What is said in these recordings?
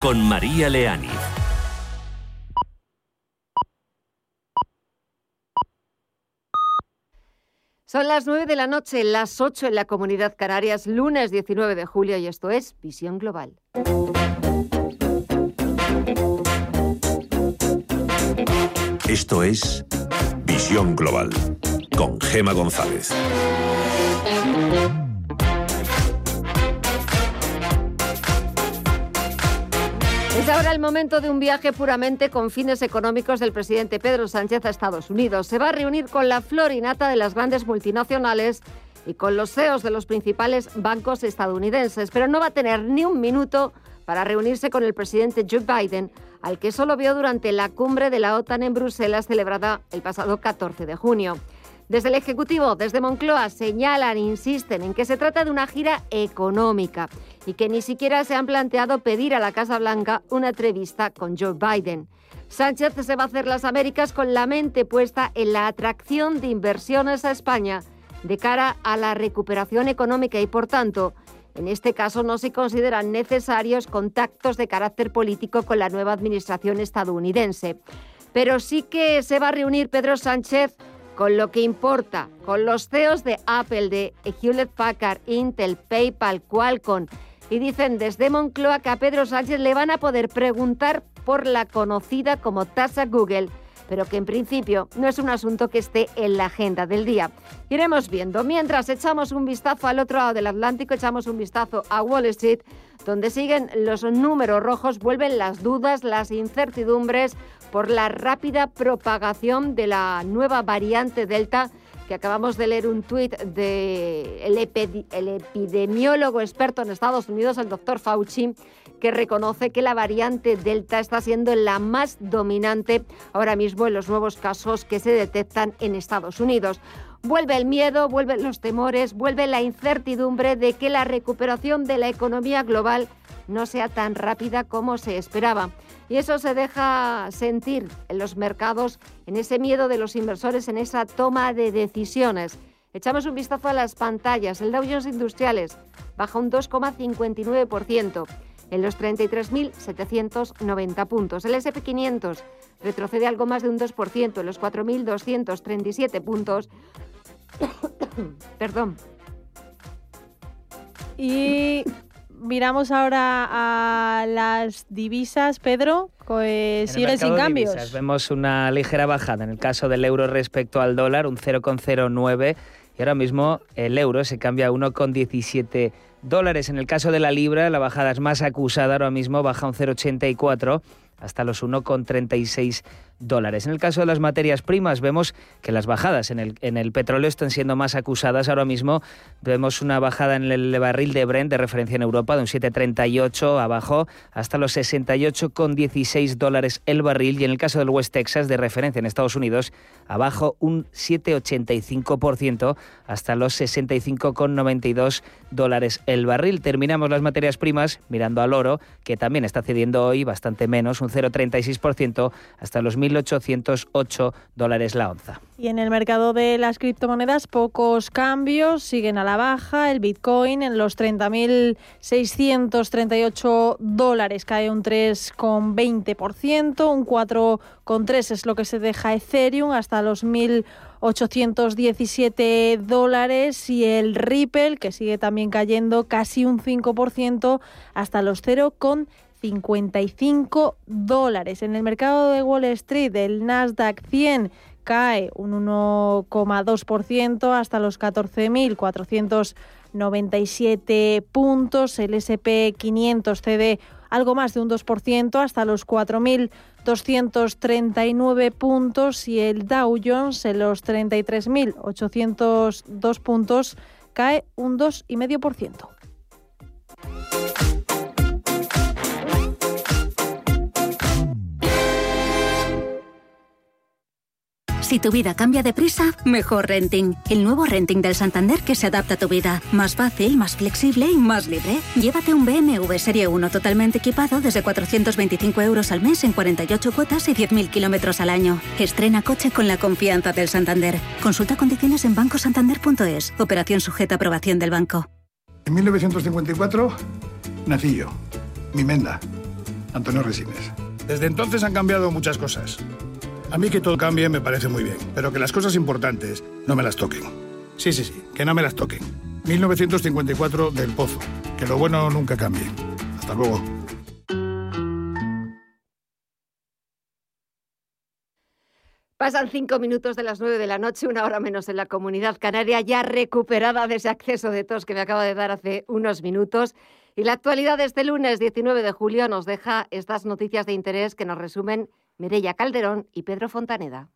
con María Leani. Son las 9 de la noche, las 8 en la Comunidad Canarias, lunes 19 de julio y esto es Visión Global. Esto es Visión Global con Gema González. Es ahora el momento de un viaje puramente con fines económicos del presidente Pedro Sánchez a Estados Unidos. Se va a reunir con la florinata de las grandes multinacionales y con los CEOs de los principales bancos estadounidenses, pero no va a tener ni un minuto para reunirse con el presidente Joe Biden, al que solo vio durante la cumbre de la OTAN en Bruselas celebrada el pasado 14 de junio. Desde el Ejecutivo, desde Moncloa, señalan, insisten en que se trata de una gira económica y que ni siquiera se han planteado pedir a la Casa Blanca una entrevista con Joe Biden. Sánchez se va a hacer las Américas con la mente puesta en la atracción de inversiones a España de cara a la recuperación económica y, por tanto, en este caso no se consideran necesarios contactos de carácter político con la nueva administración estadounidense. Pero sí que se va a reunir Pedro Sánchez con lo que importa, con los CEOs de Apple, de Hewlett Packard, Intel, PayPal, Qualcomm. Y dicen desde Moncloa que a Pedro Sánchez le van a poder preguntar por la conocida como tasa Google, pero que en principio no es un asunto que esté en la agenda del día. Iremos viendo. Mientras echamos un vistazo al otro lado del Atlántico, echamos un vistazo a Wall Street, donde siguen los números rojos, vuelven las dudas, las incertidumbres por la rápida propagación de la nueva variante Delta que acabamos de leer un tuit del el epidemiólogo experto en Estados Unidos, el doctor Fauci, que reconoce que la variante Delta está siendo la más dominante ahora mismo en los nuevos casos que se detectan en Estados Unidos. Vuelve el miedo, vuelven los temores, vuelve la incertidumbre de que la recuperación de la economía global no sea tan rápida como se esperaba. Y eso se deja sentir en los mercados, en ese miedo de los inversores, en esa toma de decisiones. Echamos un vistazo a las pantallas. El Dow Jones Industriales baja un 2,59% en los 33.790 puntos. El SP500 retrocede algo más de un 2% en los 4.237 puntos. Perdón. Y miramos ahora a las divisas, Pedro, que sigue sin cambios. vemos una ligera bajada en el caso del euro respecto al dólar, un 0,09 y ahora mismo el euro se cambia a 1,17 dólares. En el caso de la libra, la bajada es más acusada, ahora mismo baja un 0,84 hasta los 1,36 dólares. En el caso de las materias primas vemos que las bajadas en el, en el petróleo están siendo más acusadas. Ahora mismo vemos una bajada en el barril de Brent de referencia en Europa de un 7,38 abajo hasta los 68,16 dólares el barril y en el caso del West Texas de referencia en Estados Unidos abajo un 7,85% hasta los 65,92 dólares el barril. Terminamos las materias primas mirando al oro que también está cediendo hoy bastante menos, un 0,36% hasta los 1.808 dólares la onza. Y en el mercado de las criptomonedas, pocos cambios, siguen a la baja. El Bitcoin en los 30.638 dólares cae un 3,20%, un 4,3% es lo que se deja Ethereum hasta los 1.817 dólares y el Ripple, que sigue también cayendo casi un 5% hasta los 0,5%. 55 dólares. En el mercado de Wall Street, el Nasdaq 100 cae un 1,2% hasta los 14.497 puntos. El SP 500 cede algo más de un 2% hasta los 4.239 puntos y el Dow Jones en los 33.802 puntos cae un 2,5%. Si tu vida cambia de prisa, mejor renting. El nuevo renting del Santander que se adapta a tu vida. Más fácil, más flexible y más libre. Llévate un BMW Serie 1 totalmente equipado desde 425 euros al mes en 48 cuotas y 10.000 kilómetros al año. Estrena coche con la confianza del Santander. Consulta condiciones en bancosantander.es. Operación sujeta a aprobación del banco. En 1954 nací yo, mi menda Antonio Resines. Desde entonces han cambiado muchas cosas. A mí que todo cambie me parece muy bien, pero que las cosas importantes no me las toquen. Sí, sí, sí, que no me las toquen. 1954 del Pozo. Que lo bueno nunca cambie. Hasta luego. Pasan cinco minutos de las nueve de la noche, una hora menos en la comunidad canaria, ya recuperada de ese acceso de tos que me acaba de dar hace unos minutos. Y la actualidad de este lunes 19 de julio nos deja estas noticias de interés que nos resumen Mireia Calderón y Pedro Fontaneda.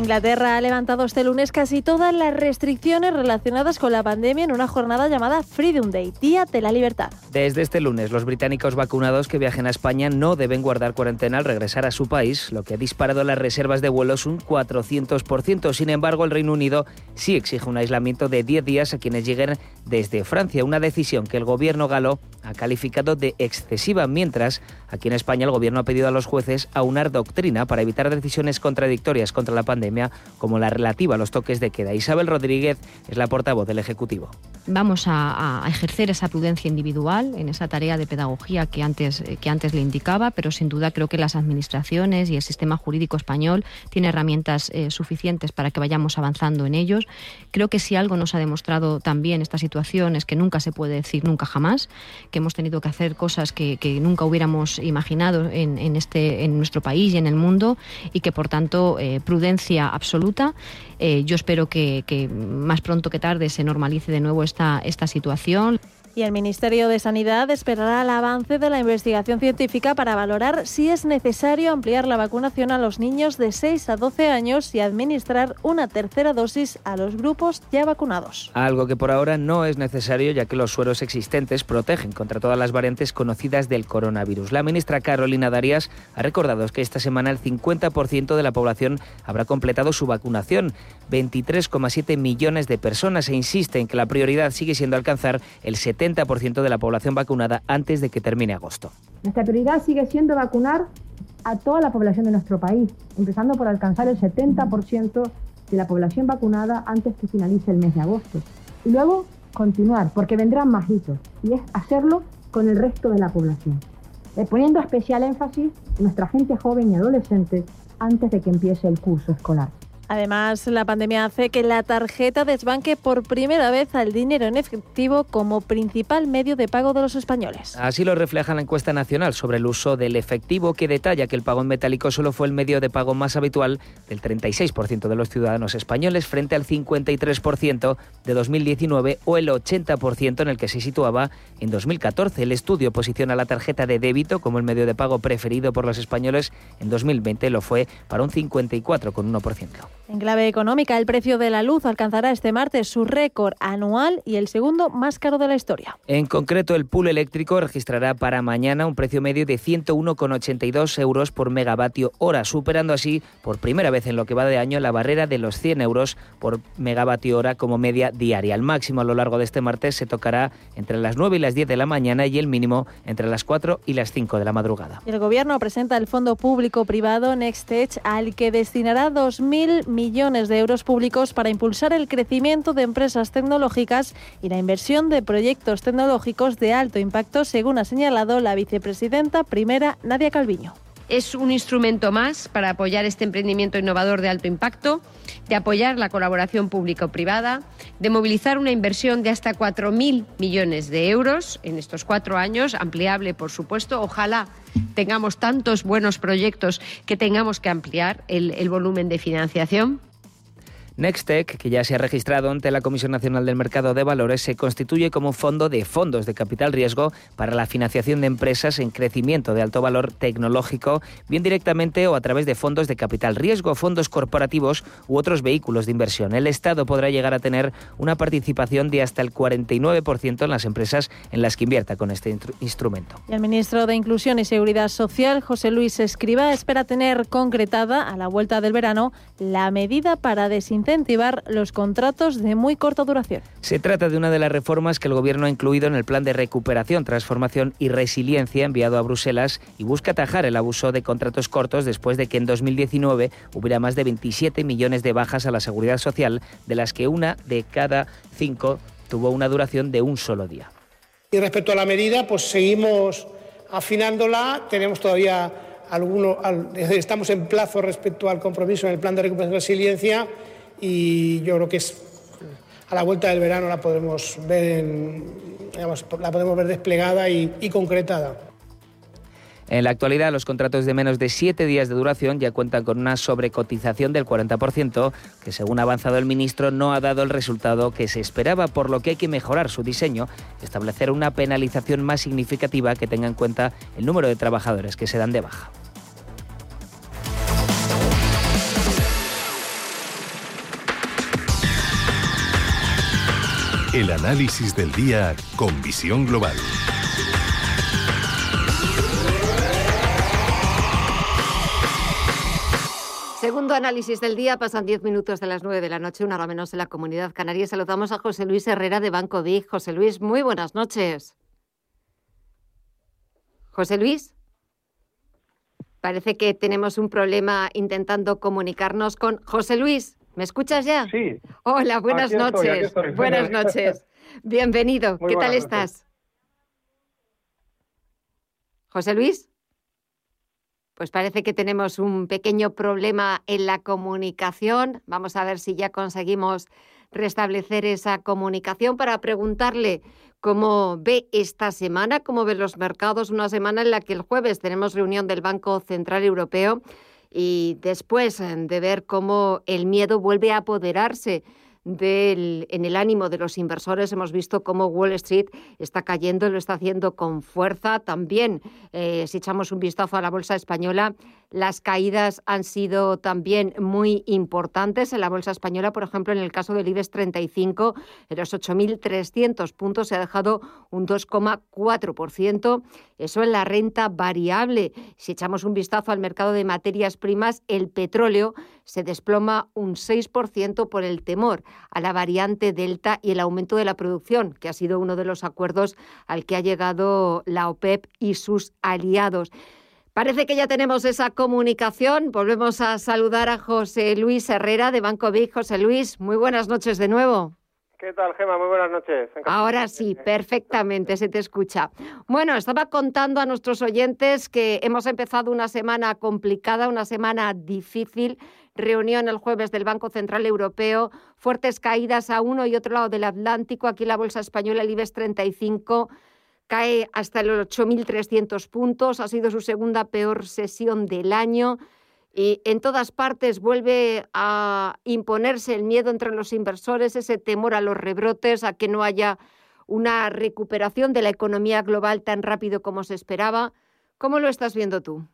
Inglaterra ha levantado este lunes casi todas las restricciones relacionadas con la pandemia en una jornada llamada Freedom Day, Día de la Libertad. Desde este lunes, los británicos vacunados que viajen a España no deben guardar cuarentena al regresar a su país, lo que ha disparado las reservas de vuelos un 400%. Sin embargo, el Reino Unido sí exige un aislamiento de 10 días a quienes lleguen desde Francia, una decisión que el gobierno galo ha calificado de excesiva, mientras aquí en España el gobierno ha pedido a los jueces aunar doctrina para evitar decisiones contradictorias contra la pandemia como la relativa a los toques de queda. Isabel Rodríguez es la portavoz del Ejecutivo. Vamos a, ejercer esa prudencia individual en esa tarea de pedagogía que antes, que antes le indicaba, pero sin duda creo que las administraciones y el sistema jurídico español tiene herramientas eh, suficientes para que vayamos avanzando en ellos. Creo que si algo nos ha demostrado también esta situación es que nunca se puede decir nunca jamás, que hemos tenido que hacer cosas que, nunca hubiéramos imaginado en, este, en nuestro país y en el mundo y que por tanto eh, prudencia absoluta. Eh, yo espero que, que, más pronto que tarde se normalice de nuevo esta, esta situación. Y el Ministerio de Sanidad esperará el avance de la investigación científica para valorar si es necesario ampliar la vacunación a los niños de 6 a 12 años y administrar una tercera dosis a los grupos ya vacunados. Algo que por ahora no es necesario ya que los sueros existentes protegen contra todas las variantes conocidas del coronavirus. La ministra Carolina Darias ha recordado que esta semana el 50% de la población habrá completado su vacunación, 23,7 millones de personas, e insiste en que la prioridad sigue siendo alcanzar el 70 70% de la población vacunada antes de que termine agosto. Nuestra prioridad sigue siendo vacunar a toda la población de nuestro país, empezando por alcanzar el 70% de la población vacunada antes que finalice el mes de agosto. Y luego continuar, porque vendrán más hitos, y es hacerlo con el resto de la población, eh, poniendo especial énfasis en nuestra gente joven y adolescente antes de que empiece el curso escolar. Además, la pandemia hace que la tarjeta desbanque por primera vez al dinero en efectivo como principal medio de pago de los españoles. Así lo refleja la encuesta nacional sobre el uso del efectivo que detalla que el pago en metálico solo fue el medio de pago más habitual del 36% de los ciudadanos españoles frente al 53% de 2019 o el 80% en el que se situaba en 2014. El estudio posiciona la tarjeta de débito como el medio de pago preferido por los españoles. En 2020 lo fue para un 54,1%. En clave económica, el precio de la luz alcanzará este martes su récord anual y el segundo más caro de la historia. En concreto, el pool eléctrico registrará para mañana un precio medio de 101,82 euros por megavatio hora, superando así por primera vez en lo que va de año la barrera de los 100 euros por megavatio hora como media diaria. El máximo a lo largo de este martes se tocará entre las 9 y las 10 de la mañana y el mínimo entre las 4 y las 5 de la madrugada. El Gobierno presenta el fondo público-privado NextEdge al que destinará 2.000 millones de euros públicos para impulsar el crecimiento de empresas tecnológicas y la inversión de proyectos tecnológicos de alto impacto, según ha señalado la vicepresidenta primera Nadia Calviño. Es un instrumento más para apoyar este emprendimiento innovador de alto impacto, de apoyar la colaboración público-privada, de movilizar una inversión de hasta 4.000 millones de euros en estos cuatro años, ampliable, por supuesto. Ojalá tengamos tantos buenos proyectos que tengamos que ampliar el, el volumen de financiación. Nextec, que ya se ha registrado ante la Comisión Nacional del Mercado de Valores, se constituye como un fondo de fondos de capital riesgo para la financiación de empresas en crecimiento de alto valor tecnológico, bien directamente o a través de fondos de capital riesgo, fondos corporativos u otros vehículos de inversión. El Estado podrá llegar a tener una participación de hasta el 49% en las empresas en las que invierta con este instrumento. el ministro de Inclusión y Seguridad Social, José Luis Escriba, espera tener concretada a la vuelta del verano la medida para desinfectar incentivar los contratos de muy corta duración. Se trata de una de las reformas que el Gobierno ha incluido en el Plan de Recuperación, Transformación y Resiliencia enviado a Bruselas y busca atajar el abuso de contratos cortos después de que en 2019 hubiera más de 27 millones de bajas a la seguridad social, de las que una de cada cinco tuvo una duración de un solo día. Y respecto a la medida, pues seguimos afinándola. Tenemos todavía algunos, estamos en plazo respecto al compromiso en el plan de recuperación y resiliencia y yo creo que es a la vuelta del verano la podremos ver, la podemos ver desplegada y concretada. En la actualidad, los contratos de menos de siete días de duración ya cuentan con una sobrecotización del 40%, que según ha avanzado el ministro no ha dado el resultado que se esperaba, por lo que hay que mejorar su diseño y establecer una penalización más significativa que tenga en cuenta el número de trabajadores que se dan de baja. El análisis del día con visión global. Segundo análisis del día, pasan 10 minutos de las 9 de la noche, una hora menos en la comunidad canaria. Saludamos a José Luis Herrera de Banco Big. José Luis, muy buenas noches. José Luis. Parece que tenemos un problema intentando comunicarnos con José Luis. ¿Me escuchas ya? Sí. Hola, buenas noches. Buenas noches. Bienvenido. ¿Qué tal estás? José Luis. Pues parece que tenemos un pequeño problema en la comunicación. Vamos a ver si ya conseguimos restablecer esa comunicación para preguntarle cómo ve esta semana, cómo ve los mercados, una semana en la que el jueves tenemos reunión del Banco Central Europeo y después de ver cómo el miedo vuelve a apoderarse en el ánimo de los inversores. Hemos visto cómo Wall Street está cayendo, lo está haciendo con fuerza. También, eh, si echamos un vistazo a la bolsa española, las caídas han sido también muy importantes. En la bolsa española, por ejemplo, en el caso del IBEX 35, en los 8.300 puntos se ha dejado un 2,4%. Eso en la renta variable. Si echamos un vistazo al mercado de materias primas, el petróleo se desploma un 6% por el temor a la variante Delta y el aumento de la producción, que ha sido uno de los acuerdos al que ha llegado la OPEP y sus aliados. Parece que ya tenemos esa comunicación. Volvemos a saludar a José Luis Herrera de Banco Big. José Luis, muy buenas noches de nuevo. ¿Qué tal, Gema? Muy buenas noches. Ahora sí, perfectamente, se te escucha. Bueno, estaba contando a nuestros oyentes que hemos empezado una semana complicada, una semana difícil. Reunión el jueves del Banco Central Europeo, fuertes caídas a uno y otro lado del Atlántico. Aquí la Bolsa Española, el IBEX 35 cae hasta los 8.300 puntos, ha sido su segunda peor sesión del año y en todas partes vuelve a imponerse el miedo entre los inversores, ese temor a los rebrotes, a que no haya una recuperación de la economía global tan rápido como se esperaba. ¿Cómo lo estás viendo tú?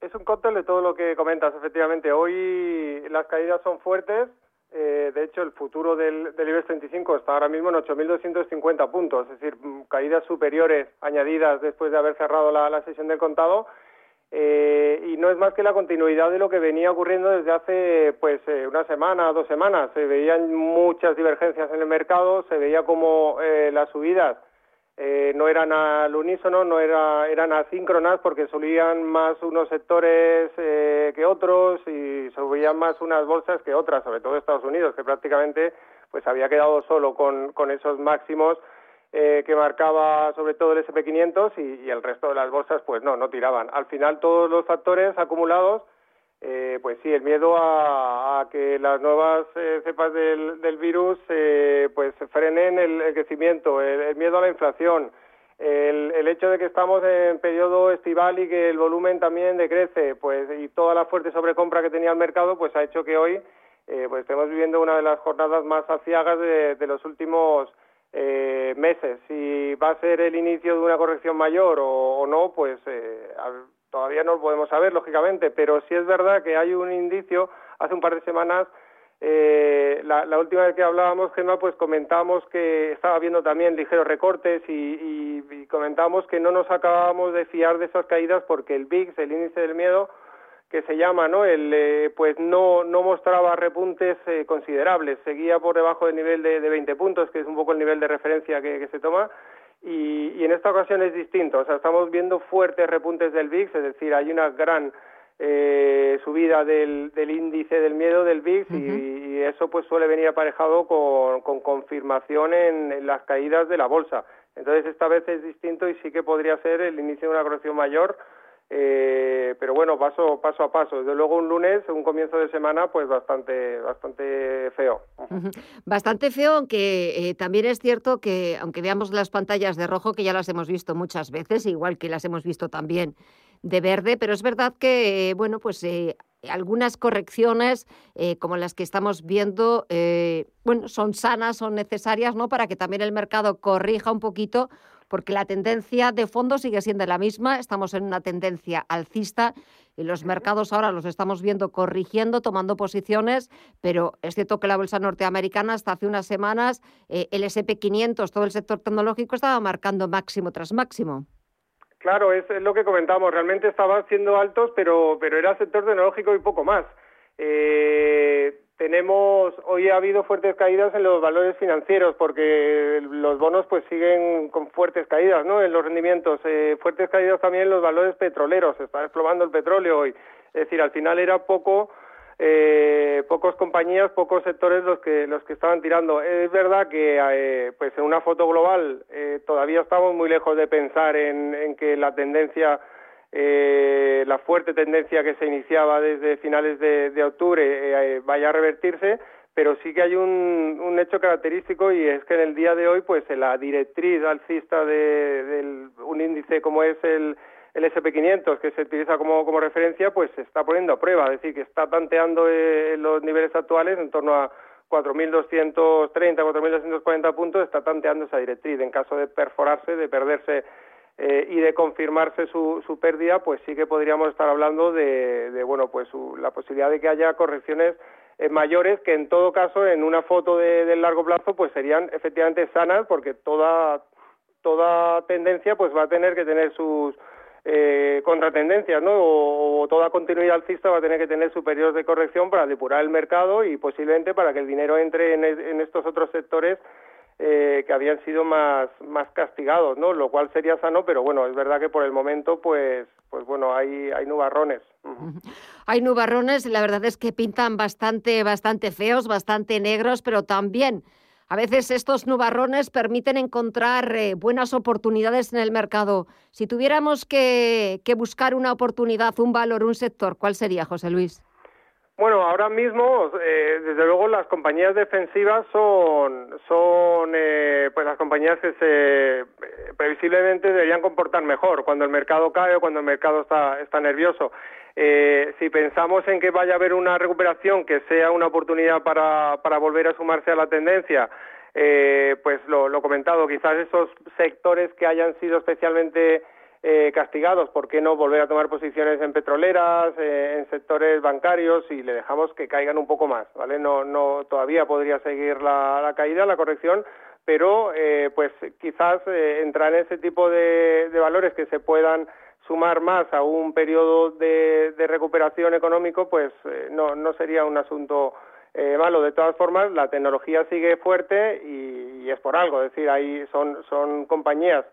Es un cóctel de todo lo que comentas, efectivamente. Hoy las caídas son fuertes, eh, de hecho, el futuro del, del, IBEX 35 está ahora mismo en 8.250 puntos, es decir, mm, caídas superiores añadidas después de haber cerrado la, sesión del contado. Eh, y no es más que la continuidad de lo que venía ocurriendo desde hace pues eh, una semana, dos semanas. Se veían muchas divergencias en el mercado, se veía como las subidas eh, no eran al unísono, no era, eran asíncronas porque subían más unos sectores eh, que otros y subían más unas bolsas que otras, sobre todo Estados Unidos, que prácticamente pues había quedado solo con, con esos máximos eh, que marcaba sobre todo el SP500 y, y el resto de las bolsas pues no, no tiraban. Al final todos los factores acumulados eh, pues sí, el miedo a, que las nuevas eh, cepas del, virus eh, pues frenen el, crecimiento, el, miedo a la inflación, el, hecho de que estamos en periodo estival y que el volumen también decrece, pues y toda la fuerte sobrecompra que tenía el mercado, pues ha hecho que hoy pues estemos viviendo una de las jornadas más aciagas de, los últimos meses. Si va a ser el inicio de una corrección mayor o, o no, pues Todavía no lo podemos saber, lógicamente, pero sí es verdad que hay un indicio, hace un par de semanas, eh, la, última vez que hablábamos, Gemma, pues comentábamos que estaba habiendo también ligeros recortes y, y, comentábamos que no nos acabábamos de fiar de esas caídas porque el VIX, el índice del miedo, que se llama, ¿no? El, eh, pues no, no mostraba repuntes eh, considerables, seguía por debajo del nivel de 20 puntos, que es un poco el nivel de referencia que se toma, y, en esta ocasión es distinto. O sea, estamos viendo fuertes repuntes del VIX, es decir, hay una gran eh, subida del, del, índice del miedo del VIX y, eso pues suele venir aparejado con, con confirmación en, las caídas de la bolsa. Entonces esta vez es distinto y sí que podría ser el inicio de una corrección mayor, eh, pero bueno, paso, paso a paso. Desde luego un lunes, un comienzo de semana, pues bastante, bastante feo. Bastante feo, aunque eh, también es cierto que, aunque veamos las pantallas de rojo, que ya las hemos visto muchas veces, igual que las hemos visto también de verde, pero es verdad que, bueno, pues eh, algunas correcciones eh, como las que estamos viendo, eh, bueno, son sanas, son necesarias, ¿no? Para que también el mercado corrija un poquito, porque la tendencia de fondo sigue siendo la misma, estamos en una tendencia alcista y los mercados ahora los estamos viendo corrigiendo, tomando posiciones, pero es cierto que la bolsa norteamericana hasta hace unas semanas, el SP500, todo el sector tecnológico estaba marcando máximo tras máximo. Claro, es, lo que comentamos. Realmente estaban siendo altos, pero, pero era sector tecnológico y poco más. Eh, tenemos hoy ha habido fuertes caídas en los valores financieros porque los bonos pues siguen con fuertes caídas, ¿no? En los rendimientos, eh, fuertes caídas también en los valores petroleros. Se está desplomando el petróleo hoy. Es decir, al final era poco eh, pocas compañías, pocos sectores los que los que estaban tirando. Es verdad que eh, pues en una foto global eh, todavía estamos muy lejos de pensar en, que la tendencia, eh, la fuerte tendencia que se iniciaba desde finales de, octubre vaya a revertirse, pero sí que hay un, hecho característico y es que en el día de hoy pues la directriz alcista de un índice como es el el SP500 que se utiliza como, referencia, pues se está poniendo a prueba, es decir, que está tanteando eh, los niveles actuales en torno a 4.230, 4.240 puntos, está tanteando esa directriz. En caso de perforarse, de perderse eh, y de confirmarse su, pérdida, pues sí que podríamos estar hablando de, de bueno, pues la posibilidad de que haya correcciones eh, mayores que en todo caso en una foto de, del largo plazo pues serían efectivamente sanas porque toda toda tendencia pues va a tener que tener sus eh, contratendencias, ¿no? O, toda continuidad alcista va a tener que tener superiores de corrección para depurar el mercado y posiblemente para que el dinero entre en, estos otros sectores eh, que habían sido más, más castigados, ¿no? Lo cual sería sano, pero bueno, es verdad que por el momento, pues, pues bueno, hay, hay nubarrones. Hay nubarrones, la verdad es que pintan bastante, bastante feos, bastante negros, pero también a veces estos nubarrones permiten encontrar eh, buenas oportunidades en el mercado. Si tuviéramos que, buscar una oportunidad, un valor, un sector, ¿cuál sería, José Luis? Bueno, ahora mismo, eh, desde luego, las compañías defensivas son, son eh, pues las compañías que se previsiblemente deberían comportar mejor cuando el mercado cae o cuando el mercado está nervioso. Eh, si pensamos en que vaya a haber una recuperación que sea una oportunidad para, volver a sumarse a la tendencia, eh, pues lo, lo comentado, quizás esos sectores que hayan sido especialmente eh, castigados, ¿por qué no volver a tomar posiciones en petroleras, eh, en sectores bancarios y le dejamos que caigan un poco más, ¿vale? No, no, todavía podría seguir la, caída, la corrección, pero eh, pues quizás entrar en ese tipo de valores que se puedan sumar más a un periodo de, recuperación económico, pues eh, no, no sería un asunto eh, malo. De todas formas, la tecnología sigue fuerte y, es por algo. Es decir, ahí son, son compañías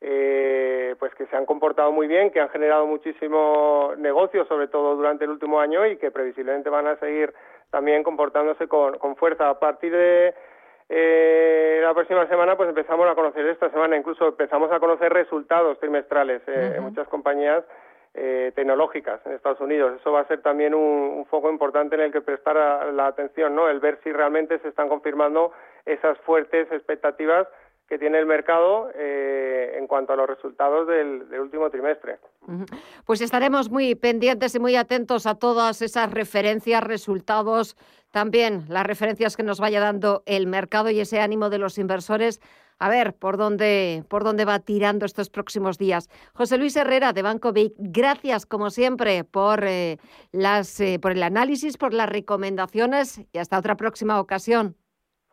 eh, pues que se han comportado muy bien, que han generado muchísimo negocio, sobre todo durante el último año, y que previsiblemente van a seguir también comportándose con, con fuerza. A partir de eh, la próxima semana pues empezamos a conocer esta semana incluso empezamos a conocer resultados trimestrales eh, en muchas compañías eh, tecnológicas en Estados Unidos. Eso va a ser también un, foco importante en el que prestar la atención, ¿no? El ver si realmente se están confirmando esas fuertes expectativas que tiene el mercado eh, en cuanto a los resultados del, último trimestre. Pues estaremos muy pendientes y muy atentos a todas esas referencias, resultados, también las referencias que nos vaya dando el mercado y ese ánimo de los inversores. A ver por dónde, por dónde va tirando estos próximos días. José Luis Herrera de Banco Vic, gracias como siempre por, eh, las, eh, por el análisis, por las recomendaciones y hasta otra próxima ocasión.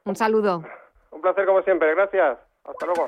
Un saludo. Un placer como siempre, gracias. Hasta luego.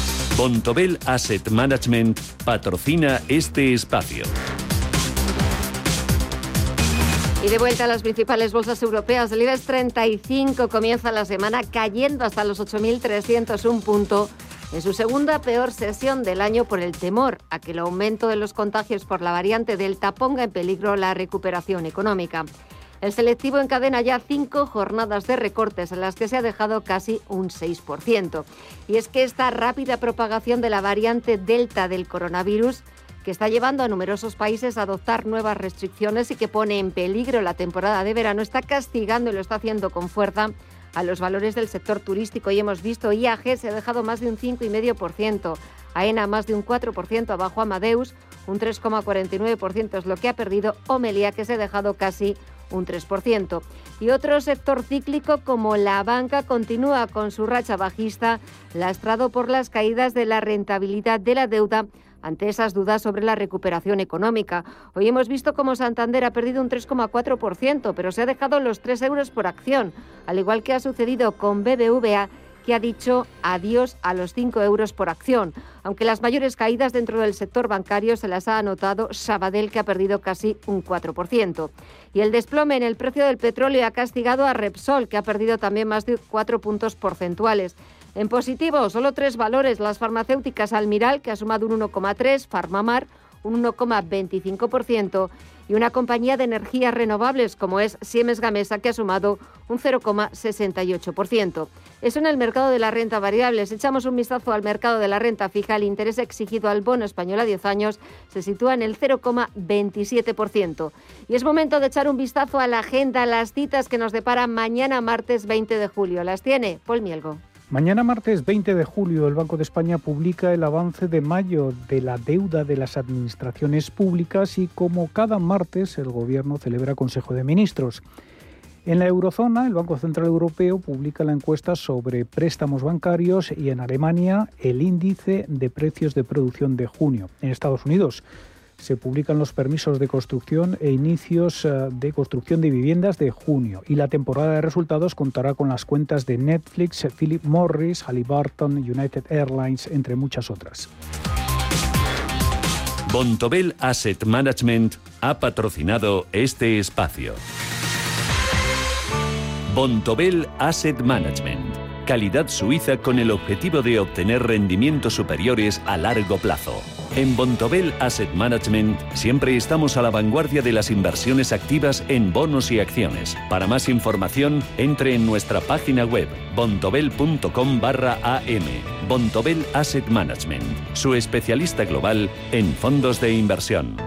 Bontobel Asset Management patrocina este espacio. Y de vuelta a las principales bolsas europeas, el IBEX 35 comienza la semana cayendo hasta los 8.301 puntos en su segunda peor sesión del año por el temor a que el aumento de los contagios por la variante Delta ponga en peligro la recuperación económica. El selectivo encadena ya cinco jornadas de recortes en las que se ha dejado casi un 6%. Y es que esta rápida propagación de la variante Delta del coronavirus que está llevando a numerosos países a adoptar nuevas restricciones y que pone en peligro la temporada de verano, está castigando y lo está haciendo con fuerza a los valores del sector turístico. Y hemos visto IAG se ha dejado más de un 5,5%, AENA más de un 4%, abajo Amadeus un 3,49% es lo que ha perdido, Omelia que se ha dejado casi un 3%. Y otro sector cíclico como la banca continúa con su racha bajista, lastrado por las caídas de la rentabilidad de la deuda ante esas dudas sobre la recuperación económica. Hoy hemos visto cómo Santander ha perdido un 3,4%, pero se ha dejado los 3 euros por acción, al igual que ha sucedido con BBVA que ha dicho adiós a los 5 euros por acción. Aunque las mayores caídas dentro del sector bancario se las ha anotado Sabadell, que ha perdido casi un 4%. Y el desplome en el precio del petróleo ha castigado a Repsol, que ha perdido también más de 4 puntos porcentuales. En positivo, solo tres valores. Las farmacéuticas Almiral, que ha sumado un 1,3, Farmamar, un 1,25%, y una compañía de energías renovables como es Siemens Gamesa, que ha sumado un 0,68%. Eso en el mercado de la renta variable. Si echamos un vistazo al mercado de la renta fija, el interés exigido al bono español a 10 años se sitúa en el 0,27%. Y es momento de echar un vistazo a la agenda, las citas que nos depara mañana martes 20 de julio. Las tiene Paul Mielgo. Mañana martes 20 de julio el Banco de España publica el avance de mayo de la deuda de las administraciones públicas y como cada martes el Gobierno celebra Consejo de Ministros. En la eurozona, el Banco Central Europeo publica la encuesta sobre préstamos bancarios y en Alemania el índice de precios de producción de junio. En Estados Unidos, se publican los permisos de construcción e inicios eh, de construcción de viviendas de junio y la temporada de resultados contará con las cuentas de Netflix, Philip Morris, Halliburton, United Airlines, entre muchas otras. Bontobel Asset Management ha patrocinado este espacio. Bontobel Asset Management. Calidad suiza con el objetivo de obtener rendimientos superiores a largo plazo. En Bontobel Asset Management siempre estamos a la vanguardia de las inversiones activas en bonos y acciones. Para más información, entre en nuestra página web bontobel.com barra am. Bontobel Asset Management, su especialista global en fondos de inversión.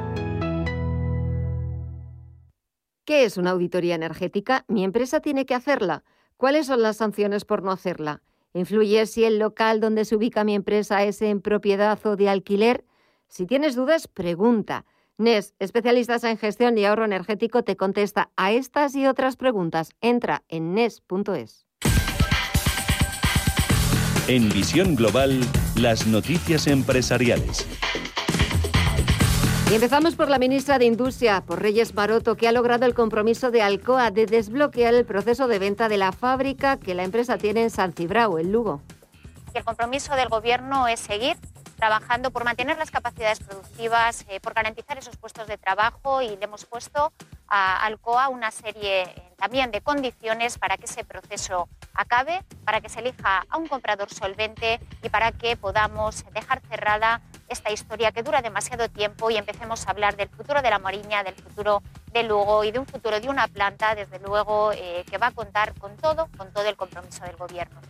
¿Qué es una auditoría energética? ¿Mi empresa tiene que hacerla? ¿Cuáles son las sanciones por no hacerla? ¿Influye si el local donde se ubica mi empresa es en propiedad o de alquiler? Si tienes dudas, pregunta. NES, especialistas en gestión y ahorro energético, te contesta a estas y otras preguntas. Entra en NES.es. En Visión Global, las noticias empresariales. Y empezamos por la ministra de Industria, por Reyes Maroto, que ha logrado el compromiso de Alcoa de desbloquear el proceso de venta de la fábrica que la empresa tiene en San Cibrao, en Lugo. el compromiso del Gobierno es seguir trabajando por mantener las capacidades productivas, eh, por garantizar esos puestos de trabajo y le hemos puesto a Alcoa una serie eh, también de condiciones para que ese proceso acabe, para que se elija a un comprador solvente y para que podamos dejar cerrada esta historia que dura demasiado tiempo y empecemos a hablar del futuro de la Mariña, del futuro de Lugo y de un futuro de una planta, desde luego, eh, que va a contar con todo, con todo el compromiso del Gobierno.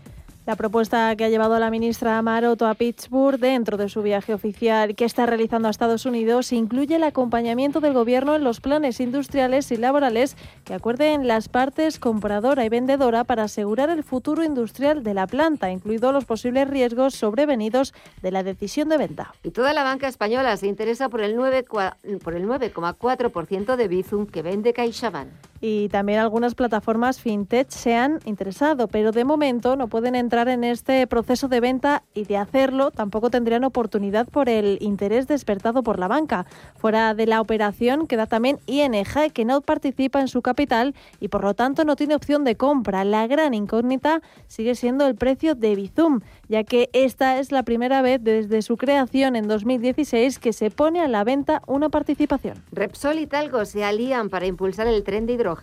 La propuesta que ha llevado la ministra Maroto a Pittsburgh dentro de su viaje oficial que está realizando a Estados Unidos incluye el acompañamiento del Gobierno en los planes industriales y laborales que acuerden las partes compradora y vendedora para asegurar el futuro industrial de la planta, incluidos los posibles riesgos sobrevenidos de la decisión de venta. Y toda la banca española se interesa por el 9,4% de Bizum que vende CaixaBank y también algunas plataformas fintech se han interesado, pero de momento no pueden entrar en este proceso de venta y de hacerlo tampoco tendrían oportunidad por el interés despertado por la banca. Fuera de la operación queda también ING, que no participa en su capital y por lo tanto no tiene opción de compra. La gran incógnita sigue siendo el precio de Bizum, ya que esta es la primera vez desde su creación en 2016 que se pone a la venta una participación. Repsol y Talgo se alían para impulsar el tren de hidrógeno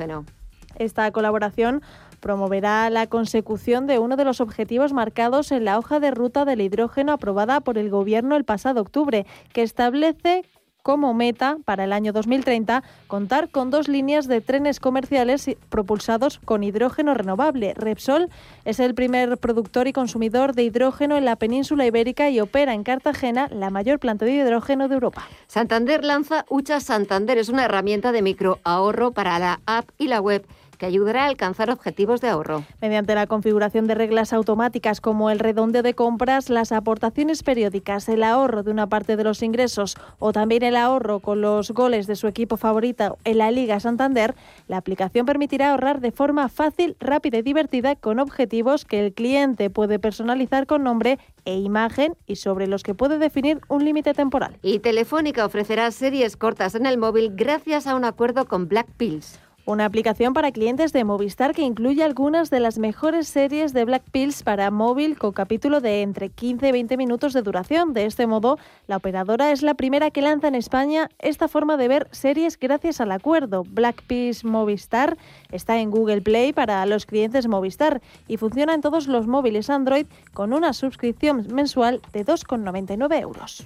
esta colaboración promoverá la consecución de uno de los objetivos marcados en la hoja de ruta del hidrógeno aprobada por el Gobierno el pasado octubre, que establece como meta para el año 2030 contar con dos líneas de trenes comerciales propulsados con hidrógeno renovable. Repsol es el primer productor y consumidor de hidrógeno en la península ibérica y opera en Cartagena la mayor planta de hidrógeno de Europa. Santander lanza Ucha Santander, es una herramienta de microahorro para la app y la web que ayudará a alcanzar objetivos de ahorro. Mediante la configuración de reglas automáticas como el redondeo de compras, las aportaciones periódicas, el ahorro de una parte de los ingresos o también el ahorro con los goles de su equipo favorito en la Liga Santander, la aplicación permitirá ahorrar de forma fácil, rápida y divertida con objetivos que el cliente puede personalizar con nombre e imagen y sobre los que puede definir un límite temporal. Y Telefónica ofrecerá series cortas en el móvil gracias a un acuerdo con Black Pills una aplicación para clientes de Movistar que incluye algunas de las mejores series de Black Pills para móvil con capítulo de entre 15 y 20 minutos de duración. De este modo, la operadora es la primera que lanza en España esta forma de ver series gracias al acuerdo. Black Pills Movistar está en Google Play para los clientes Movistar y funciona en todos los móviles Android con una suscripción mensual de 2,99 euros.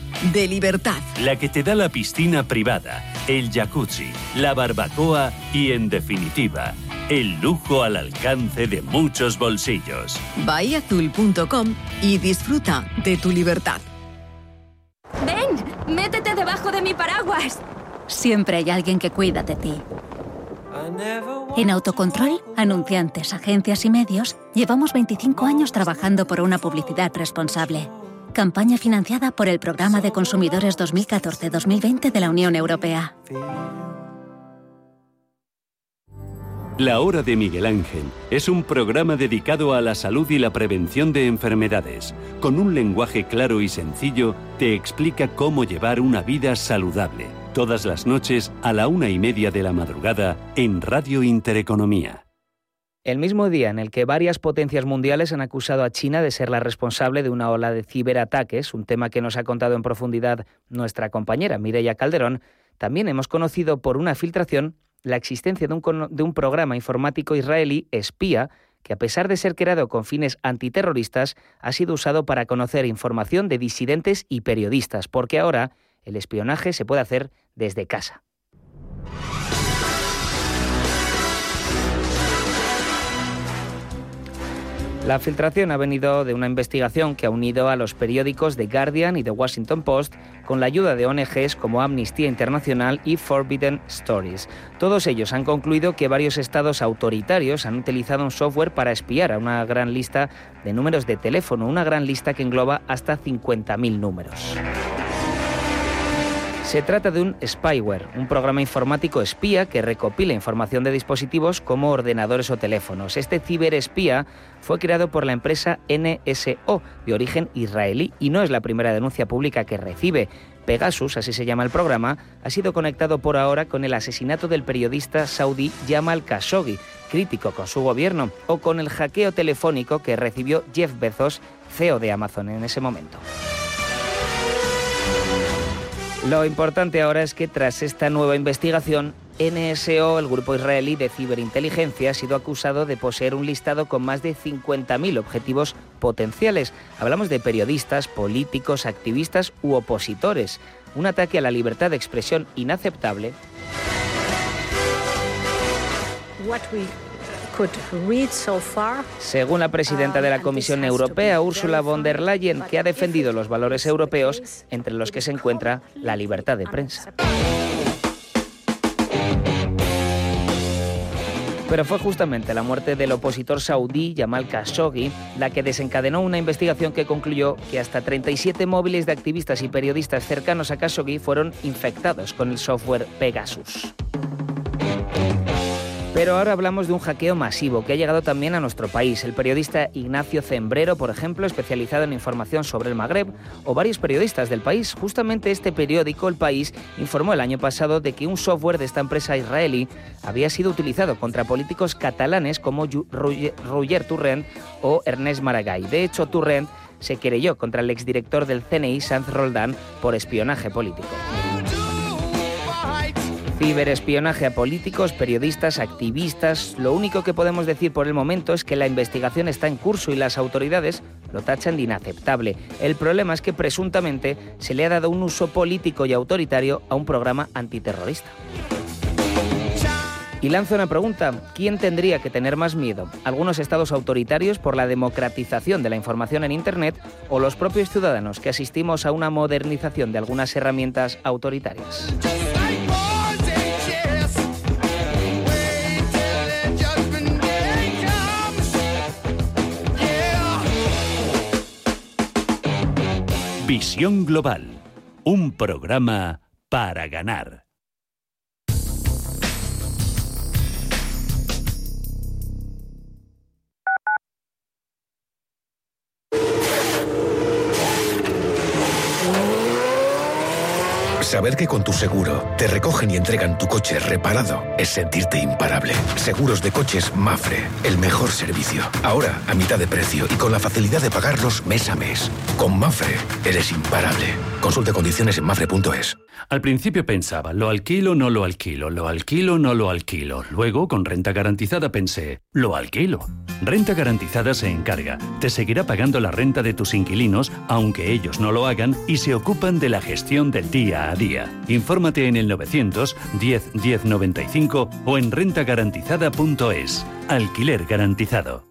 de libertad. La que te da la piscina privada, el jacuzzi, la barbacoa y, en definitiva, el lujo al alcance de muchos bolsillos. Bahiazul.com y disfruta de tu libertad. ¡Ven! ¡Métete debajo de mi paraguas! Siempre hay alguien que cuida de ti. En Autocontrol, anunciantes, agencias y medios, llevamos 25 años trabajando por una publicidad responsable. Campaña financiada por el Programa de Consumidores 2014-2020 de la Unión Europea. La Hora de Miguel Ángel es un programa dedicado a la salud y la prevención de enfermedades. Con un lenguaje claro y sencillo, te explica cómo llevar una vida saludable. Todas las noches a la una y media de la madrugada en Radio Intereconomía. El mismo día en el que varias potencias mundiales han acusado a China de ser la responsable de una ola de ciberataques, un tema que nos ha contado en profundidad nuestra compañera Mireia Calderón, también hemos conocido por una filtración la existencia de un, de un programa informático israelí espía que a pesar de ser creado con fines antiterroristas, ha sido usado para conocer información de disidentes y periodistas, porque ahora el espionaje se puede hacer desde casa. La filtración ha venido de una investigación que ha unido a los periódicos The Guardian y The Washington Post con la ayuda de ONGs como Amnistía Internacional y Forbidden Stories. Todos ellos han concluido que varios estados autoritarios han utilizado un software para espiar a una gran lista de números de teléfono, una gran lista que engloba hasta 50.000 números. Se trata de un spyware, un programa informático espía que recopila información de dispositivos como ordenadores o teléfonos. Este ciberespía fue creado por la empresa NSO, de origen israelí, y no es la primera denuncia pública que recibe. Pegasus, así se llama el programa, ha sido conectado por ahora con el asesinato del periodista saudí Jamal Khashoggi, crítico con su gobierno, o con el hackeo telefónico que recibió Jeff Bezos, CEO de Amazon en ese momento. Lo importante ahora es que tras esta nueva investigación, NSO, el grupo israelí de ciberinteligencia, ha sido acusado de poseer un listado con más de 50.000 objetivos potenciales. Hablamos de periodistas, políticos, activistas u opositores. Un ataque a la libertad de expresión inaceptable. Según la presidenta de la Comisión Europea, Ursula von der Leyen, que ha defendido los valores europeos, entre los que se encuentra la libertad de prensa. Pero fue justamente la muerte del opositor saudí Jamal Khashoggi la que desencadenó una investigación que concluyó que hasta 37 móviles de activistas y periodistas cercanos a Khashoggi fueron infectados con el software Pegasus. Pero ahora hablamos de un hackeo masivo que ha llegado también a nuestro país. El periodista Ignacio Zembrero, por ejemplo, especializado en información sobre el Magreb, o varios periodistas del país. Justamente este periódico, El País, informó el año pasado de que un software de esta empresa israelí había sido utilizado contra políticos catalanes como Roger Turrent o Ernest Maragall. De hecho, Turrent se querelló contra el exdirector del CNI, Sanz Roldán, por espionaje político. Ciberespionaje a políticos, periodistas, activistas. Lo único que podemos decir por el momento es que la investigación está en curso y las autoridades lo tachan de inaceptable. El problema es que presuntamente se le ha dado un uso político y autoritario a un programa antiterrorista. Y lanzo una pregunta, ¿quién tendría que tener más miedo? ¿Algunos estados autoritarios por la democratización de la información en Internet o los propios ciudadanos que asistimos a una modernización de algunas herramientas autoritarias? Visión Global, un programa para ganar. Saber que con tu seguro te recogen y entregan tu coche reparado es sentirte imparable. Seguros de coches Mafre, el mejor servicio. Ahora a mitad de precio y con la facilidad de pagarlos mes a mes. Con Mafre eres imparable. Consulte condiciones en mafre.es. Al principio pensaba, lo alquilo, no lo alquilo, lo alquilo, no lo alquilo. Luego, con renta garantizada pensé, lo alquilo. Renta garantizada se encarga, te seguirá pagando la renta de tus inquilinos, aunque ellos no lo hagan, y se ocupan de la gestión del día a día. Infórmate en el 900 10 10 95 o en rentagarantizada.es. Alquiler garantizado.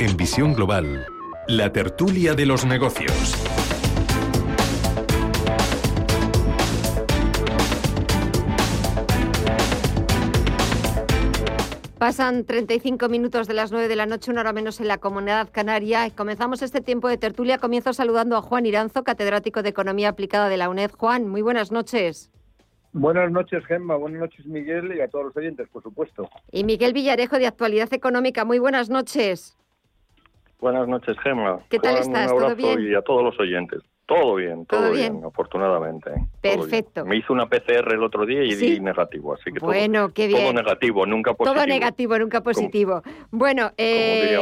En Visión Global, la tertulia de los negocios. Pasan 35 minutos de las 9 de la noche, una hora menos en la comunidad canaria. Comenzamos este tiempo de tertulia. Comienzo saludando a Juan Iranzo, catedrático de Economía Aplicada de la UNED. Juan, muy buenas noches. Buenas noches, Gemma. Buenas noches, Miguel, y a todos los oyentes, por supuesto. Y Miguel Villarejo, de Actualidad Económica. Muy buenas noches. Buenas noches, Gemma. ¿Qué tal estás? Un ¿Todo bien? Y a todos los oyentes. Todo bien, todo, ¿Todo bien? bien? afortunadamente. Todo Perfecto. bien. Me hizo una PCR el otro día y ¿Sí? di negativo, así que todo- Bueno, qué todo, bien. negativo, nunca positivo. Todo negativo, nunca positivo. bueno, Como eh, diría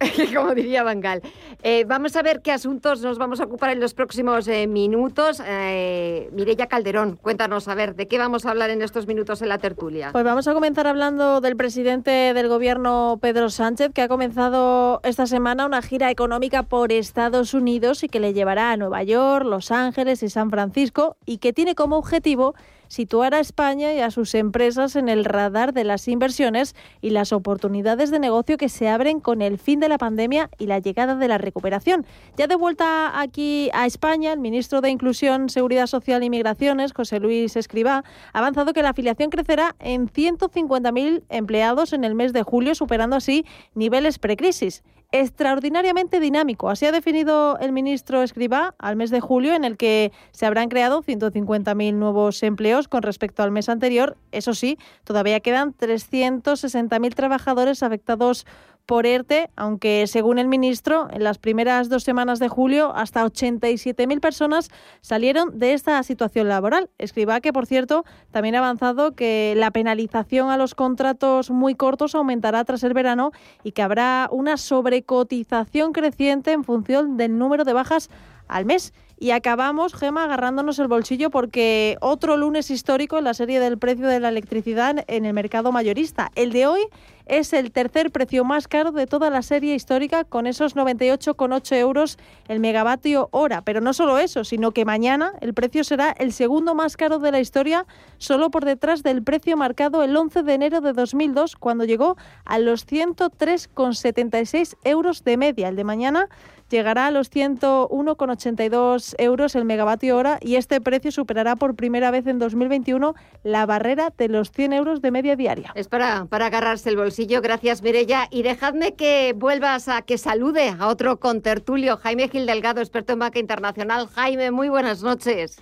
como diría Van Gaal. Eh, vamos a ver qué asuntos nos vamos a ocupar en los próximos eh, minutos. Eh, Mireya Calderón, cuéntanos, a ver, ¿de qué vamos a hablar en estos minutos en la tertulia? Pues vamos a comenzar hablando del presidente del gobierno, Pedro Sánchez, que ha comenzado esta semana una gira económica por Estados Unidos y que le llevará a Nueva York, Los Ángeles y San Francisco y que tiene como objetivo situar a España y a sus empresas en el radar de las inversiones y las oportunidades de negocio que se abren con el fin de la pandemia y la llegada de la recuperación. Ya de vuelta aquí a España, el ministro de Inclusión, Seguridad Social y Migraciones, José Luis Escribá, ha avanzado que la afiliación crecerá en 150.000 empleados en el mes de julio, superando así niveles precrisis extraordinariamente dinámico. Así ha definido el ministro Escribá al mes de julio, en el que se habrán creado 150.000 nuevos empleos con respecto al mes anterior. Eso sí, todavía quedan 360.000 trabajadores afectados por ERTE, aunque según el ministro, en las primeras dos semanas de julio, hasta 87.000 personas salieron de esta situación laboral. Escriba que, por cierto, también ha avanzado que la penalización a los contratos muy cortos aumentará tras el verano y que habrá una sobrecotización creciente en función del número de bajas al mes. Y acabamos, Gema, agarrándonos el bolsillo porque otro lunes histórico en la serie del precio de la electricidad en el mercado mayorista. El de hoy es el tercer precio más caro de toda la serie histórica, con esos 98,8 euros el megavatio hora. Pero no solo eso, sino que mañana el precio será el segundo más caro de la historia, solo por detrás del precio marcado el 11 de enero de 2002, cuando llegó a los 103,76 euros de media. El de mañana llegará a los 101,82 euros el megavatio hora y este precio superará por primera vez en 2021 la barrera de los 100 euros de media diaria. Es para, para agarrarse el bolsillo. Gracias, Mirella. Y dejadme que vuelvas a que salude a otro contertulio, Jaime Gil Delgado, experto en banca internacional. Jaime, muy buenas noches.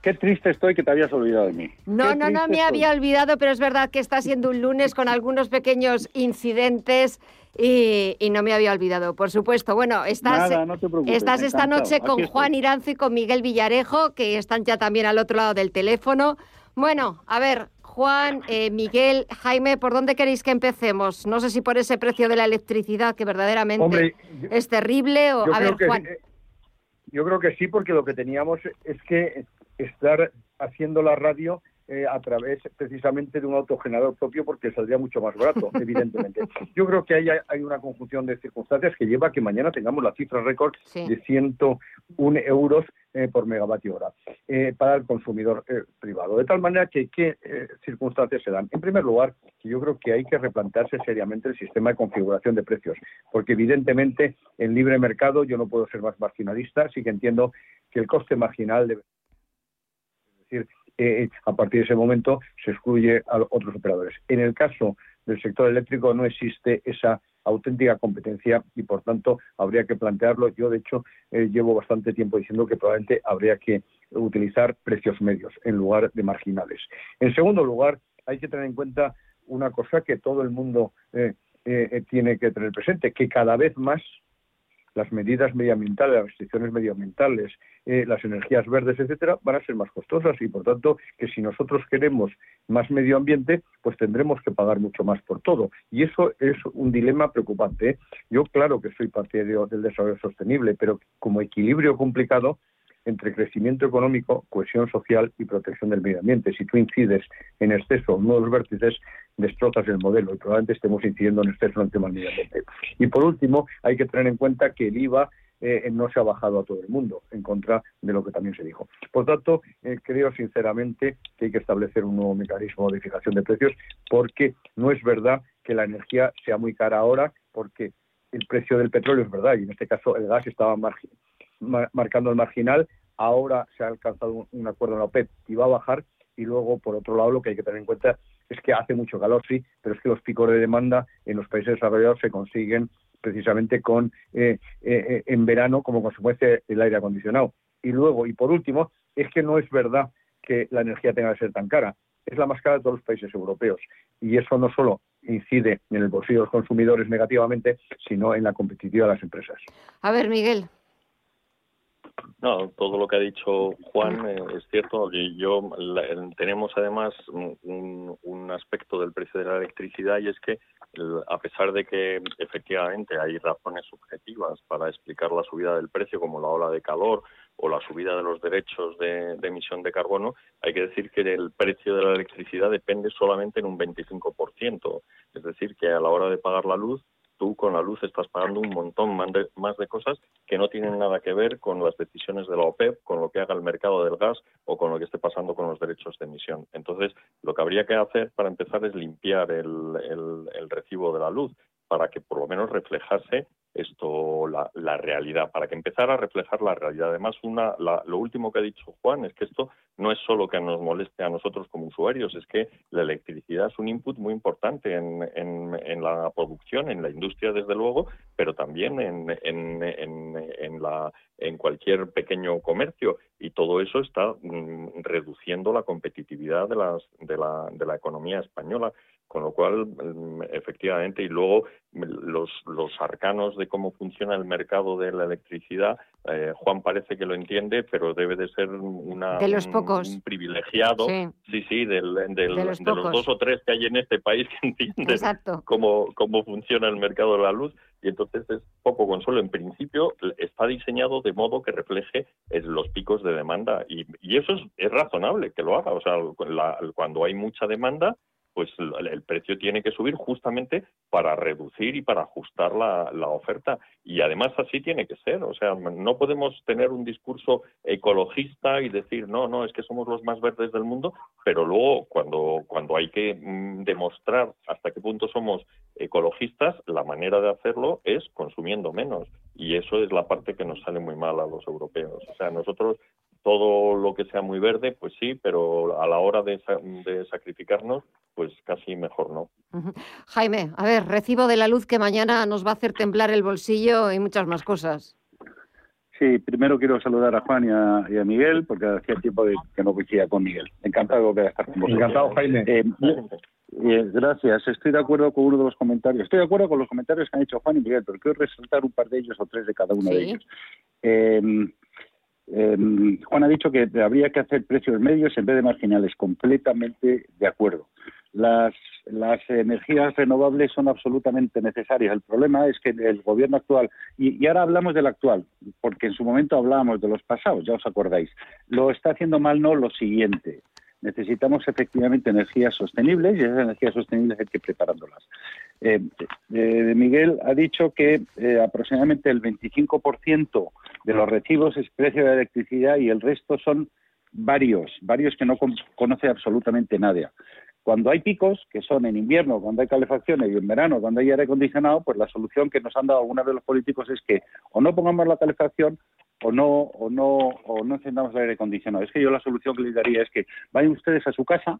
Qué triste estoy que te habías olvidado de mí. No, no, no me estoy. había olvidado, pero es verdad que está siendo un lunes con algunos pequeños incidentes y, y no me había olvidado, por supuesto. Bueno, estás, Nada, no te preocupes, estás esta noche con. Juan Iranzo y con Miguel Villarejo, que están ya también al otro lado del teléfono. Bueno, a ver, Juan, eh, Miguel, Jaime, ¿por dónde queréis que empecemos? No sé si por ese precio de la electricidad, que verdaderamente Hombre, yo- es terrible, o a ver, que Juan. eh, yo creo que sí, porque lo que teníamos es que estar haciendo la radio eh, a través precisamente de un autogenerador propio porque saldría mucho más barato, evidentemente. Yo creo que hay, hay una conjunción de circunstancias que lleva a que mañana tengamos la cifra récord Sí. de 101 euros eh, por megavatio hora eh, para el consumidor eh, privado. De tal manera que, ¿qué circunstancias se dan? En primer lugar, yo creo que hay que replantearse seriamente el sistema de configuración de precios, porque evidentemente en libre mercado yo no puedo ser más marginalista, sí que entiendo que el coste marginal debe es decir, eh, a partir de ese momento se excluye a otros operadores. En el caso del sector eléctrico no existe esa auténtica competencia y por tanto habría que plantearlo. Yo de hecho eh, llevo bastante tiempo diciendo que probablemente habría que utilizar precios medios en lugar de marginales. En segundo lugar, hay que tener en cuenta una cosa que todo el mundo eh, eh, eh, tiene que tener presente, que cada vez más las medidas medioambientales, las restricciones medioambientales, eh, las energías verdes, etcétera, van a ser más costosas y por tanto que si nosotros queremos más medio ambiente, pues tendremos que pagar mucho más por todo. Y eso es un dilema preocupante. ¿eh? Yo claro que soy partidario del desarrollo sostenible, pero como equilibrio complicado entre crecimiento económico, cohesión social y protección del medio ambiente. Si tú incides en exceso en nuevos vértices, destrozas el modelo y probablemente estemos incidiendo en exceso en el tema del medio ambiente. Y por último, hay que tener en cuenta que el IVA eh, no se ha bajado a todo el mundo, en contra de lo que también se dijo. Por tanto, eh, creo sinceramente que hay que establecer un nuevo mecanismo de fijación de precios, porque no es verdad que la energía sea muy cara ahora, porque el precio del petróleo es verdad, y en este caso el gas estaba margi- ma- marcando el marginal, ahora se ha alcanzado un, acuerdo en la OPEP y va a bajar, y luego, por otro lado, lo que hay que tener en cuenta es que hace mucho calor, sí, pero es que los picos de demanda en los países desarrollados se consiguen precisamente con eh, eh, en verano como consecuencia del aire acondicionado. Y luego, y por último, es que no es verdad que la energía tenga que ser tan cara. Es la más cara de todos los países europeos. Y eso no solo incide en el bolsillo de los consumidores negativamente, sino en la competitividad de las empresas. A ver, Miguel. No, todo lo que ha dicho Juan eh, es cierto. Y yo tenemos además un, aspecto del precio de la electricidad y es que a pesar de que efectivamente hay razones subjetivas para explicar la subida del precio, como la ola de calor o la subida de los derechos de, de emisión de carbono, hay que decir que el precio de la electricidad depende solamente en un 25%. Es decir, que a la hora de pagar la luz con la luz estás pagando un montón más de, cosas que no tienen nada que ver con las decisiones de la OPEP, con lo que haga el mercado del gas o con lo que esté pasando con los derechos de emisión. Entonces, lo que habría que hacer para empezar es limpiar el recibo de la luz para que por lo menos reflejase esto la, la, realidad, para que empezara a reflejar la realidad. Además, una, lo último que ha dicho Juan es que esto no es solo que nos moleste a nosotros como usuarios, es que la electricidad es un input muy importante en, en, en la producción, en la industria desde luego, pero también en, en, la, en cualquier pequeño comercio y todo eso está mm, reduciendo la competitividad de, las, de, la, de la economía española con lo cual mm, efectivamente y luego los, los arcanos de cómo funciona el mercado de la electricidad eh, Juan parece que lo entiende pero debe de ser una de los pocos. un, privilegiado. Sí. Sí, del, del, de, los, dos o tres que hay en este país que entienden cómo cómo funciona el mercado de la luz. Y entonces es poco consuelo en principio está diseñado de modo que refleje eh, los picos de demanda. Y, y eso es, es razonable que lo haga. O sea la, cuando hay mucha demanda pues el precio tiene que subir justamente para reducir y para ajustar la, oferta. Y además así tiene que ser. O sea, no podemos tener un discurso ecologista y decir, no, no, es que somos los más verdes del mundo, pero luego cuando, cuando hay que mm, demostrar hasta qué punto somos ecologistas, la manera de hacerlo es consumiendo menos. Y eso es la parte que nos sale muy mal a los europeos. O sea, nosotros todo lo que sea muy verde, pues sí, pero a la hora de, de sacrificarnos, pues casi mejor no. Jaime, a ver, recibo de la luz que mañana nos va a hacer temblar el bolsillo y muchas más cosas. Sí, primero quiero saludar a Juan y a, Miguel, porque hacía tiempo de que no coincidía con Miguel. Encantado de estar con vosotros. Encantado, Jaime. Eh, eh, gracias. Estoy de acuerdo con uno de los comentarios. Estoy de acuerdo con los comentarios que han hecho Juan y Miguel, pero quiero resaltar un par de ellos o tres de cada uno de ellos. Eh, eh, Juan ha dicho que habría que hacer precios medios en vez de marginales. Completamente de acuerdo. Las, energías renovables son absolutamente necesarias. El problema es que el gobierno actual, y, y, ahora hablamos del actual, porque en su momento hablábamos de los pasados, ya os acordáis, lo está haciendo mal no lo siguiente necesitamos efectivamente energías sostenibles y esas energías sostenibles hay que preparándolas. Eh, eh, Miguel ha dicho que eh, aproximadamente el 25% de los recibos es precio de electricidad y el resto son varios, varios que no conoce absolutamente nadie. Cuando hay picos, que son en invierno, cuando hay calefacciones y en verano, cuando hay aire acondicionado, pues la solución que nos han dado algunos de los políticos es que o no pongamos la calefacción o no o no o no encendamos el aire acondicionado. Es que yo la solución que les daría es que vayan ustedes a su casa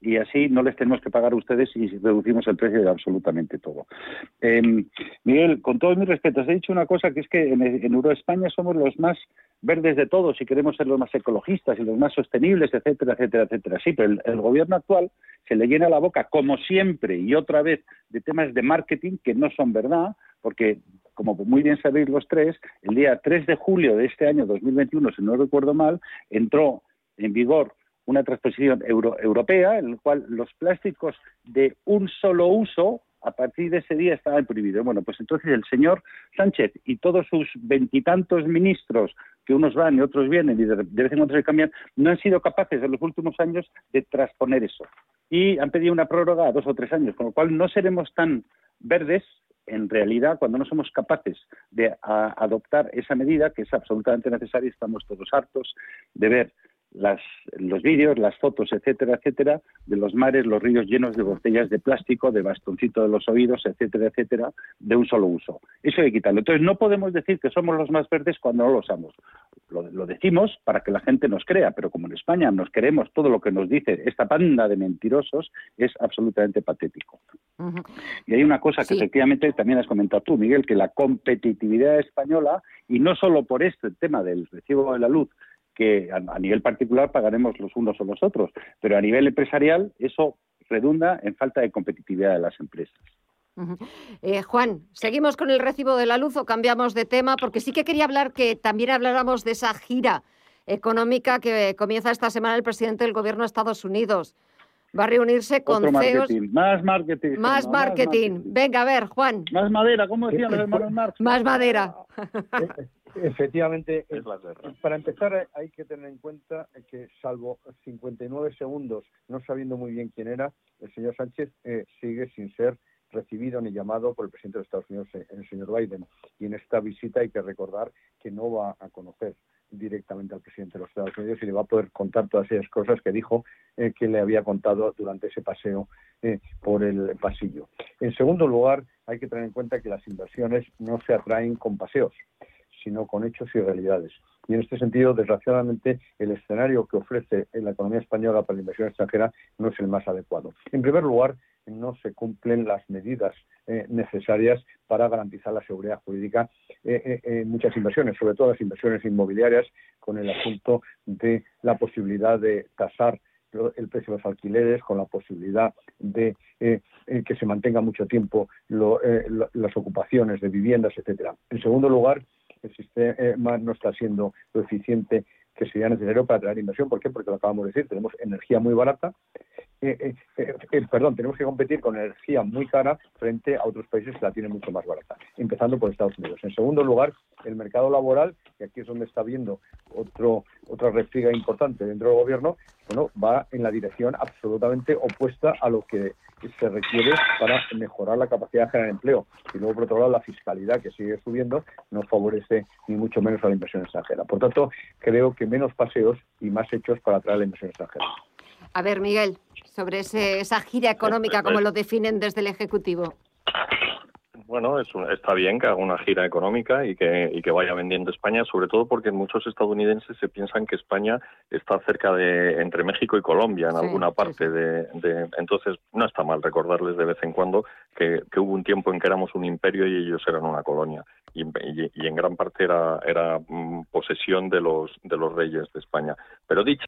y así no les tenemos que pagar a ustedes y reducimos el precio de absolutamente todo. Eh, Miguel, con todo mi respeto, os he dicho una cosa que es que en, en Euroespaña somos los más verdes de todos y queremos ser los más ecologistas y los más sostenibles, etcétera, etcétera, etcétera. Sí, pero el, gobierno actual se le llena la boca, como siempre y otra vez, de temas de marketing que no son verdad, porque como muy bien sabéis los tres, el día 3 de julio de este año 2021, si no recuerdo mal, entró en vigor una transposición europea en la cual los plásticos de un solo uso a partir de ese día estaban prohibidos. Bueno, pues entonces el señor Sánchez y todos sus veintitantos ministros, que unos van y otros vienen y de, vez en cuando se cambian, no han sido capaces en los últimos años de transponer eso. Y han pedido una prórroga a dos o tres años, con lo cual no seremos tan verdes en realidad, cuando no somos capaces de adoptar esa medida, que es absolutamente necesaria, estamos todos hartos de ver las, los vídeos, las fotos, etcétera, etcétera, de los mares, los ríos llenos de botellas de plástico, de bastoncito de los oídos, etcétera, etcétera, de un solo uso. Eso hay que quitarlo. Entonces, no podemos decir que somos los más verdes cuando no lo somos. Lo, lo decimos para que la gente nos crea, pero como en España nos queremos todo lo que nos dice esta panda de mentirosos, es absolutamente patético. Y hay una cosa que efectivamente también has comentado tú, Miguel, que la competitividad española, y no solo por este tema del recibo de la luz, que a, nivel particular pagaremos los unos o los otros, pero a nivel empresarial eso redunda en falta de competitividad de las empresas. Eh, Juan, ¿seguimos con el recibo de la luz o cambiamos de tema? Porque sí que quería hablar que también habláramos de esa gira económica que comienza esta semana el presidente del Gobierno de Estados Unidos. Va a reunirse con CEOs. Más marketing. Más marketing. Venga, a ver, Juan. Más madera, ¿cómo decían los hermanos Marx? Más madera. Efectivamente, para empezar hay que tener en cuenta que salvo 59 segundos, no sabiendo muy bien quién era, el señor Sánchez eh, sigue sin ser recibido ni llamado por el presidente de Estados Unidos, eh, el señor Biden. Y en esta visita hay que recordar que no va a conocer directamente al presidente de los Estados Unidos y le va a poder contar todas esas cosas que dijo eh, que le había contado durante ese paseo por el pasillo. En segundo lugar, hay que tener en cuenta que las inversiones no se atraen con paseos sino con hechos y realidades. Y en este sentido, desgraciadamente, el escenario que ofrece la economía española para la inversión extranjera no es el más adecuado. En primer lugar, no se cumplen las medidas eh, necesarias para garantizar la seguridad jurídica eh, eh, en muchas inversiones, sobre todo las inversiones inmobiliarias, con el asunto de la posibilidad de tasar el precio de los alquileres, con la posibilidad de que se mantenga mucho tiempo las ocupaciones de viviendas, etcétera. En segundo lugar, el sistema no está siendo lo eficiente que sería necesario para traer inversión. ¿Por qué? Porque lo acabamos de decir, tenemos energía muy barata, eh, eh, eh, perdón, tenemos que competir con energía muy cara frente a otros países que la tienen mucho más barata, empezando por Estados Unidos. En segundo lugar, el mercado laboral, que aquí es donde está viendo otro, otra refriega importante dentro del gobierno, bueno, va en la dirección absolutamente opuesta a lo que se requiere para mejorar la capacidad de generar empleo. Y luego, por otro lado, la fiscalidad que sigue subiendo no favorece ni mucho menos a la inversión extranjera. Por tanto, creo que menos paseos y más hechos para atraer la inversión extranjera. A ver, Miguel, sobre esa gira económica, como lo definen desde el Ejecutivo. Bueno, está bien que haga una gira económica y que, que vaya vendiendo España, sobre todo porque muchos estadounidenses se piensan que España está cerca de entre México y Colombia, en alguna parte de, Entonces, no está mal recordarles de vez en cuando que, hubo un tiempo en que éramos un imperio y ellos eran una colonia. Y, en gran parte era, mm, posesión de los, de los reyes de España. Pero dicho,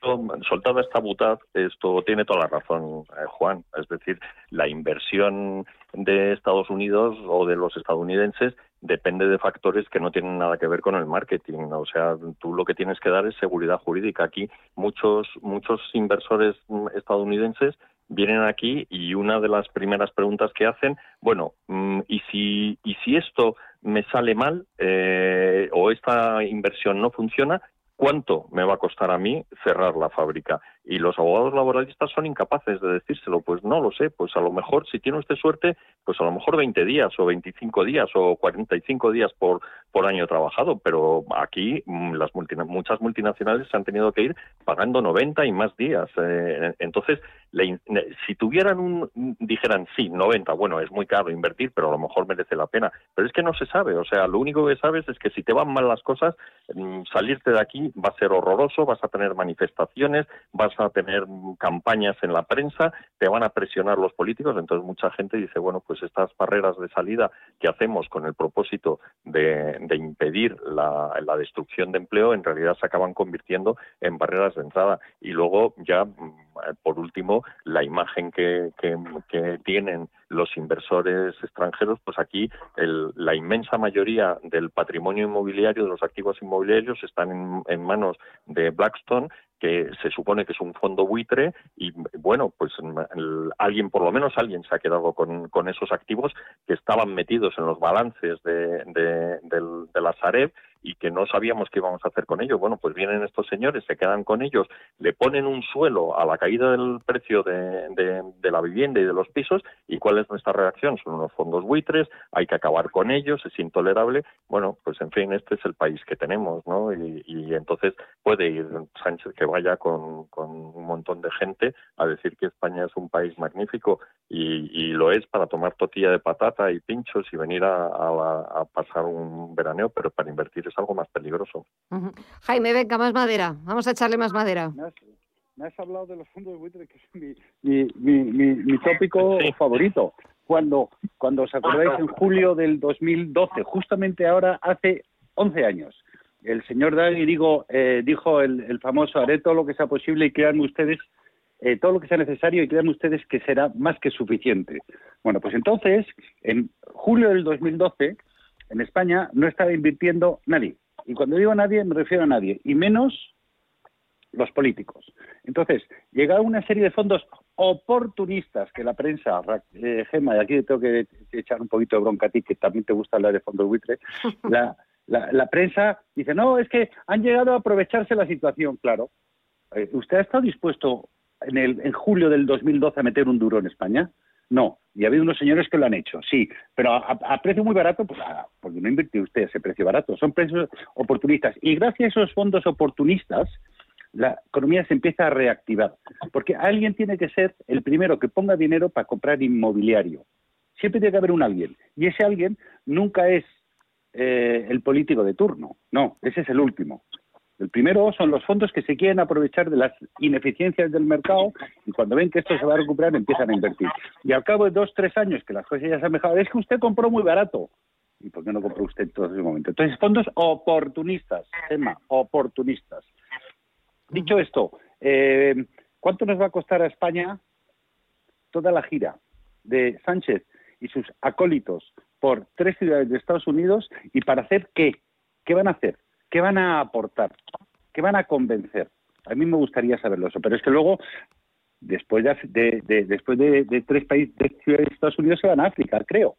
soltada esta butad, esto tiene toda la razón, eh, Juan. Es decir, la inversión de Estados Unidos o de los estadounidenses depende de factores que no tienen nada que ver con el marketing. O sea, tú lo que tienes que dar es seguridad jurídica. Aquí muchos, muchos inversores estadounidenses vienen aquí y una de las primeras preguntas que hacen, bueno, mm, ¿y si, y si esto me sale mal eh, o esta inversión no funciona, ¿cuánto me va a costar a mí cerrar la fábrica? Y los abogados laboralistas son incapaces de decírselo. Pues no lo sé, pues a lo mejor si tiene usted suerte, pues a lo mejor 20 días o 25 días o 45 días por, por año trabajado, pero aquí mm, las muchas multinacionales han tenido que ir pagando 90 y más días. Eh, entonces, si tuvieran un, dijeran sí, 90, bueno, es muy caro invertir, pero a lo mejor merece la pena. Pero es que no se sabe, o sea, lo único que sabes es que si te van mal las cosas, mm, salirte de aquí va a ser horroroso, vas a tener manifestaciones, vas a tener campañas en la prensa, te van a presionar los políticos, entonces mucha gente dice, bueno, pues estas barreras de salida que hacemos con el propósito de, impedir la, destrucción de empleo, en realidad se acaban convirtiendo en barreras de entrada. Y luego ya, mm, por último, la imagen que, tienen los inversores extranjeros, pues aquí la inmensa mayoría del patrimonio inmobiliario, de los activos inmobiliarios, están en, en manos de Blackstone que se supone que es un fondo buitre y bueno, pues alguien, por lo menos alguien se ha quedado con, con esos activos que estaban metidos en los balances de, de, la Sareb y que no sabíamos qué íbamos a hacer con ellos. Bueno, pues vienen estos señores, se quedan con ellos, le ponen un suelo a la caída del precio de, de la vivienda y de los pisos y cuál es nuestra reacción. Son unos fondos buitres, hay que acabar con ellos, es intolerable. Bueno, pues en fin, este es el país que tenemos, ¿no? Y, entonces puede ir Sánchez que vaya con, con un montón de gente a decir que España es un país magnífico y, lo es para tomar tortilla de patata y pinchos y venir a, pasar un veraneo, pero para invertir es algo más peligroso. Jaime, venga, más madera. Vamos a echarle más madera. Me has, hablado de los fondos de buitre, que es mi, mi, mi, tópico favorito. Cuando, cuando os acordáis, en julio del 2012, justamente ahora hace 11 años, el señor Draghi digo, eh, dijo el, el, famoso, haré todo lo que sea posible y créanme ustedes eh, todo lo que sea necesario y créanme ustedes que será más que suficiente. Bueno, pues entonces, en julio del 2012, en España no estaba invirtiendo nadie. Y cuando digo nadie, me refiero a nadie, y menos los políticos. Entonces, llega una serie de fondos oportunistas que la prensa, eh, Gema, y aquí tengo que echar un poquito de bronca a ti, que también te gusta hablar de fondos buitre, la, la, prensa dice, no, es que han llegado a aprovecharse la situación, claro. Eh, ¿Usted ha estado dispuesto en, el, en julio del 2012 a meter un duro en España? No, y ha habido unos señores que lo han hecho, sí, pero a, precio muy barato, pues porque no invirtió usted ese precio barato, son precios oportunistas. Y gracias a esos fondos oportunistas, la economía se empieza a reactivar, porque alguien tiene que ser el primero que ponga dinero para comprar inmobiliario. Siempre tiene que haber un alguien, y ese alguien nunca es eh, el político de turno, no, ese es el último. El primero son los fondos que se quieren aprovechar de las ineficiencias del mercado y cuando ven que esto se va a recuperar empiezan a invertir. Y al cabo de dos, tres años que las cosas ya se han mejorado, es que usted compró muy barato. ¿Y por qué no compró usted en todo ese momento? Entonces, fondos oportunistas, tema, oportunistas. Dicho esto, eh, ¿cuánto nos va a costar a España toda la gira de Sánchez y sus acólitos por tres ciudades de Estados Unidos y para hacer qué? ¿Qué van a hacer? ¿Qué van a aportar? ¿Qué van a convencer? A mí me gustaría saberlo eso, pero es que luego, después de, después de, tres países, de de Estados Unidos, se van a África, creo.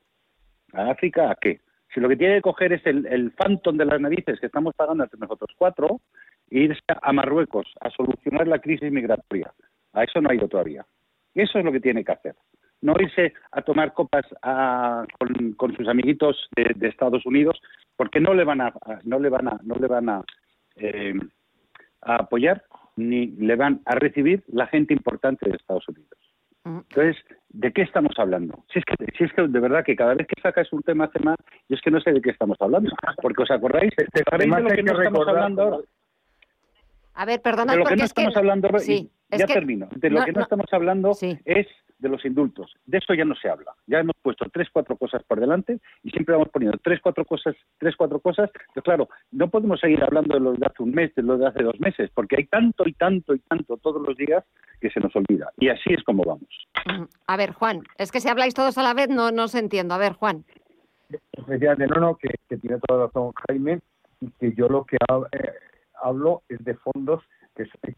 ¿A África a qué? Si lo que tiene que coger es el, el phantom de las narices que estamos pagando entre nosotros cuatro, e irse a Marruecos a solucionar la crisis migratoria. A eso no ha ido todavía. Eso es lo que tiene que hacer. No irse a tomar copas con, sus amiguitos de, Estados Unidos porque no le van a no le van a no le van a, eh, a apoyar ni le van a recibir la gente importante de Estados Unidos. Entonces, ¿de qué estamos hablando? Si es que, si es que de verdad que cada vez que sacas un tema, tema, yo es que no sé de qué estamos hablando. Porque os acordáis, ¿sabéis de lo que, no estamos hablando ahora? A ver, perdona, de lo que no estamos hablando ahora, ya termino. De lo que no, estamos hablando es de los indultos. De eso ya no se habla. Ya hemos puesto tres, cuatro cosas por delante y siempre vamos poniendo tres, cuatro cosas, tres, cuatro cosas. Pero claro, no podemos seguir hablando de los de hace un mes, de los de hace dos meses, porque hay tanto y tanto y tanto todos los días que se nos olvida. Y así es como vamos. A ver, Juan, es que si habláis todos a la vez no, no se entiendo. A ver, Juan. Efectivamente, no, no, que, tiene toda razón Jaime y que yo lo que eh, hablo es de fondos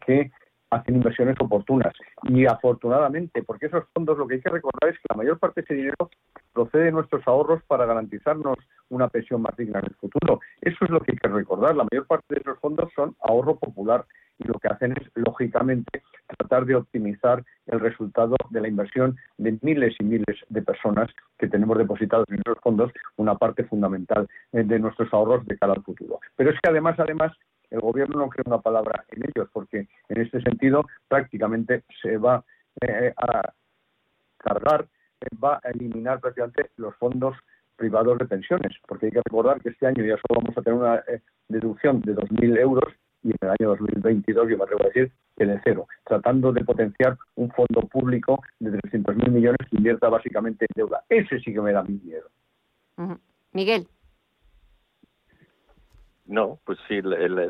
que, hacen inversiones oportunas. Y afortunadamente, porque esos fondos lo que hay que recordar es que la mayor parte de ese dinero procede de nuestros ahorros para garantizarnos una pensión más digna en el futuro. Eso es lo que hay que recordar. La mayor parte de esos fondos son ahorro popular y lo que hacen es, lógicamente, tratar de optimizar el resultado de la inversión de miles y miles de personas que tenemos depositados en esos fondos, una parte fundamental eh, de nuestros ahorros de cara al futuro. Pero es que además, además, el gobierno no cree una palabra en ellos, porque en este sentido prácticamente se va eh, a cargar, va a eliminar prácticamente los fondos privados de pensiones, porque hay que recordar que este año ya solo vamos a tener una eh, deducción de 2.000 euros y en el año 2022 yo me atrevo a decir que de cero, tratando de potenciar un fondo público de 300.000 millones que invierta básicamente en deuda. Ese sí que me da miedo. Miguel. No, pues sí,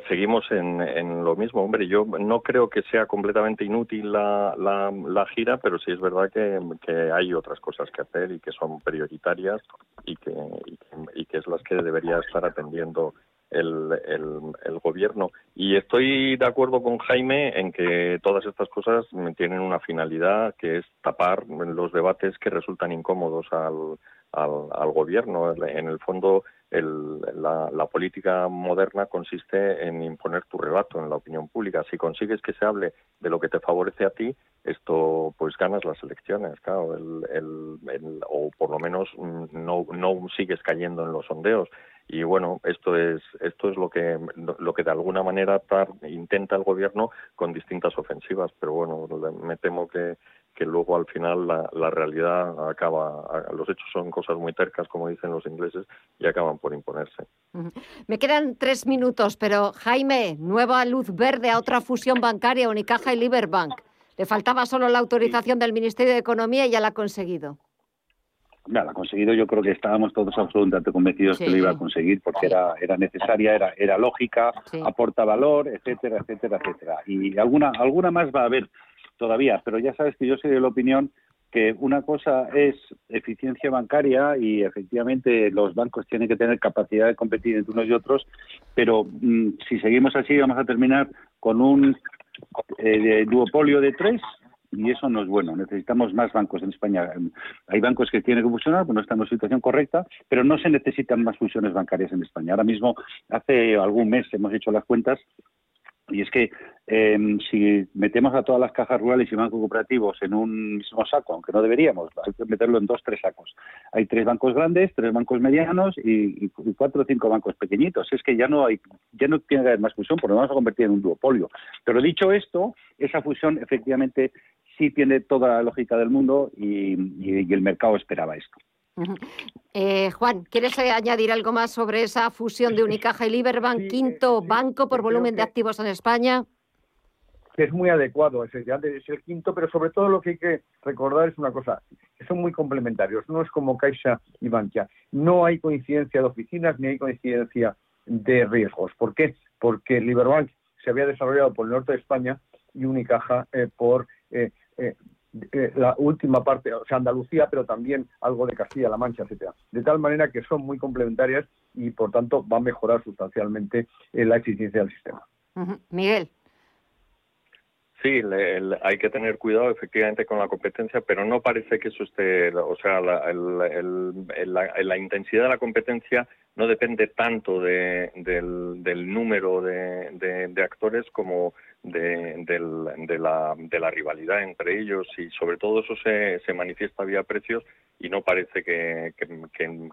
seguimos en, lo mismo. Hombre, yo no creo que sea completamente inútil la, la, gira, pero sí es verdad que, hay otras cosas que hacer y que son prioritarias y que, y que, es las que debería estar atendiendo el, el, gobierno. Y estoy de acuerdo con Jaime en que todas estas cosas tienen una finalidad que es tapar los debates que resultan incómodos al, al, gobierno. En el fondo, el, la, la, política moderna consiste en imponer tu relato en la opinión pública. Si consigues que se hable de lo que te favorece a ti, esto pues ganas las elecciones, claro, el, el, o por lo menos mm, no, no sigues cayendo en los sondeos y bueno esto es esto es lo que lo que de alguna manera intenta el gobierno con distintas ofensivas pero bueno me temo que que luego al final la, la, realidad acaba, los hechos son cosas muy tercas, como dicen los ingleses, y acaban por imponerse. Me quedan tres minutos, pero Jaime, nueva luz verde a otra fusión bancaria, Unicaja y Liberbank. Le faltaba solo la autorización del Ministerio de Economía y ya la ha conseguido. Ha conseguido. Yo creo que estábamos todos absolutamente convencidos que lo iba a conseguir porque era, era necesaria, era, era lógica, aporta valor, etcétera, etcétera, etcétera. Y alguna, alguna más va a haber todavía, pero ya sabes que yo soy de la opinión que una cosa es eficiencia bancaria y efectivamente los bancos tienen que tener capacidad de competir entre unos y otros, pero mm, si seguimos así vamos a terminar con un eh, duopolio de tres y eso no es bueno. Necesitamos más bancos en España. Hay bancos que tienen que funcionar, pues no están en la situación correcta, pero no se necesitan más fusiones bancarias en España. Ahora mismo, hace algún mes hemos hecho las cuentas y es que em, si metemos a todas las cajas rurales y bancos cooperativos en un mismo saco, aunque no deberíamos, hay que meterlo en dos, tres sacos. Hay tres bancos grandes, tres bancos medianos y, cuatro o cinco bancos pequeñitos. Es que ya no hay, ya no tiene que haber más fusión, porque nos vamos a convertir en un duopolio. Pero dicho esto, esa fusión efectivamente sí tiene toda la lógica del mundo y el mercado esperaba esto. Eh, Juan, ¿quieres añadir algo más sobre esa fusión de Unicaja y Liberbank, quinto banco por volumen de activos en España? Que es muy adecuado, es el, quinto, pero sobre todo lo que hay que recordar es una cosa, que son muy complementarios, no es como Caixa y Bankia, no hay coincidencia de oficinas ni hay coincidencia de riesgos. ¿Por qué? Porque Liberbank se había desarrollado por el norte de España y Unicaja eh, por eh, eh, la última parte, o sea, Andalucía, pero también algo de Castilla-La Mancha, etcétera. De tal manera que son muy complementarias y, por tanto, va a mejorar sustancialmente eh, la eficiencia del sistema. Miguel. Sí, hay que tener cuidado efectivamente con la competencia, pero no parece que eso esté, o sea, la, la intensidad de la competencia no depende tanto de, del, número de, de actores como de, de, la, de la rivalidad entre ellos y sobre todo eso se, se manifiesta vía precios y no parece que,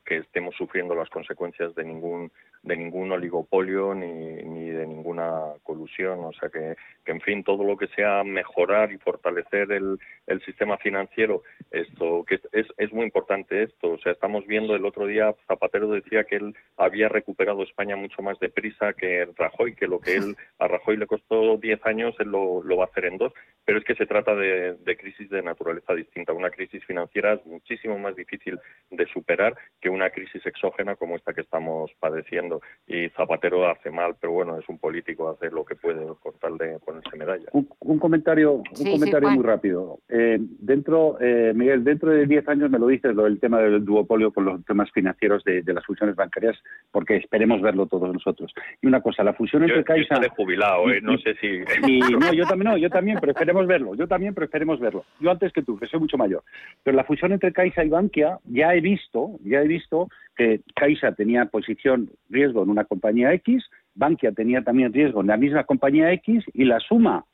estemos sufriendo las consecuencias de ningún de ningún oligopolio ni, ni de ninguna colusión. O sea que, en fin todo lo que sea mejorar y fortalecer el, el sistema financiero esto que es, es muy importante esto. O sea estamos viendo el otro día Zapatero decía que él había recuperado España mucho más deprisa que Rajoy que lo que él a Rajoy le costó 10 años él lo, lo va a hacer en dos pero es que se trata de, de crisis de naturaleza distinta una crisis financiera es muchísimo más difícil de superar que una crisis exógena como esta que estamos padeciendo. Y Zapatero hace mal, pero bueno, es un político, hace lo que puede con tal de ponerse medalla. Un, comentario, un comentario muy rápido. Eh, dentro, eh, Miguel, dentro de 10 años me lo dices, lo del tema del duopolio con los temas financieros de, las fusiones bancarias, porque esperemos verlo todos nosotros. Y una cosa, la fusión entre Caixa... Yo de jubilado, ¿eh? no sé si... no, yo también, no, yo también, pero esperemos verlo. Yo también, pero esperemos verlo. Yo antes que tú, que soy mucho mayor. Pero la fusión entre Caixa y Bankia, ya he visto, ya he visto que Caixa tenía posición riesgo en una compañía X, Bankia tenía también riesgo en la misma compañía X y la suma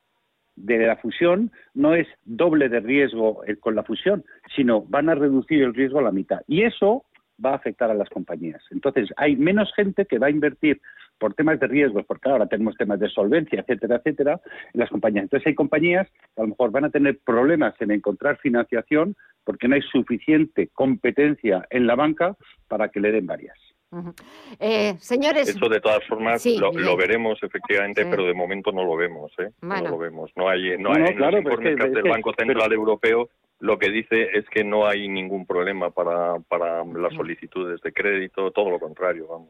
de la fusión no es doble de riesgo eh, con la fusión, sino van a reducir el riesgo a la mitad. Y eso va a afectar a las compañías. Entonces, hay menos gente que va a invertir por temas de riesgos, porque ahora tenemos temas de solvencia, etcétera, etcétera, en las compañías. Entonces, hay compañías que a lo mejor van a tener problemas en encontrar financiación porque no hay suficiente competencia en la banca para que le den varias. Eh, señores. Eso de todas formas lo, veremos efectivamente, pero de momento no lo vemos. ¿eh? No lo vemos. No hay, no, hay claro, del Banco Central Europeo lo que dice es que no hay ningún problema para, para las solicitudes de crédito, todo lo contrario, vamos.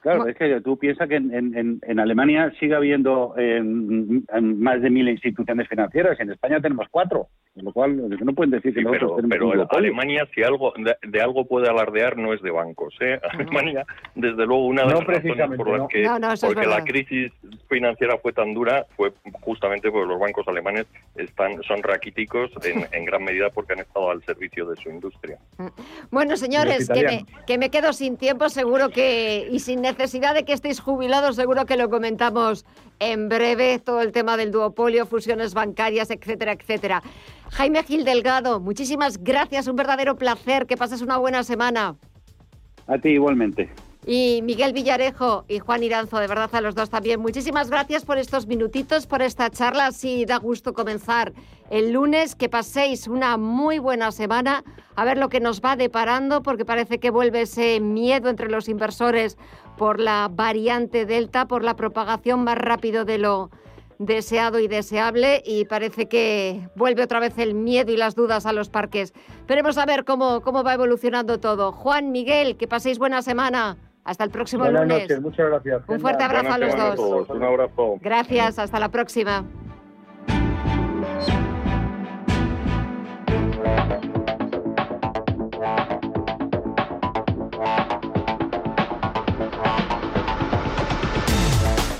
Claro, es que tú piensas que en, Alemania sigue habiendo más de mil instituciones financieras en España tenemos cuatro, con lo cual no pueden decir que nosotros pero, pero Alemania si algo de, algo puede alardear no es de bancos. ¿eh? Alemania, desde luego, una de las razones por las que porque la crisis financiera fue tan dura fue justamente porque los bancos alemanes están son raquíticos en, en gran medida porque han estado al servicio de su industria. Mm. Bueno, señores, que me, que me quedo sin tiempo, seguro que y sin necesidad de que estéis jubilados, seguro que lo comentamos en breve, todo el tema del duopolio, fusiones bancarias, etcétera, etcétera. Jaime Gil Delgado, muchísimas gracias, un verdadero placer, que pases una buena semana. A ti igualmente. Y Miguel Villarejo y Juan Iranzo, de verdad a los dos también. Muchísimas gracias por estos minutitos, por esta charla. Así da gusto comenzar el lunes. Que paséis una muy buena semana. A ver lo que nos va deparando, porque parece que vuelve ese miedo entre los inversores por la variante Delta, por la propagación más rápido de lo deseado y deseable y parece que vuelve otra vez el miedo y las dudas a los parques. Veremos a ver cómo, cómo va evolucionando todo. Juan, Miguel, que paséis buena semana. Hasta el próximo Buenas lunes. Noches, muchas gracias. Un fuerte abrazo a los dos. Un abrazo. Gracias, hasta la próxima.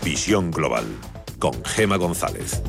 Visión Global con Gema González.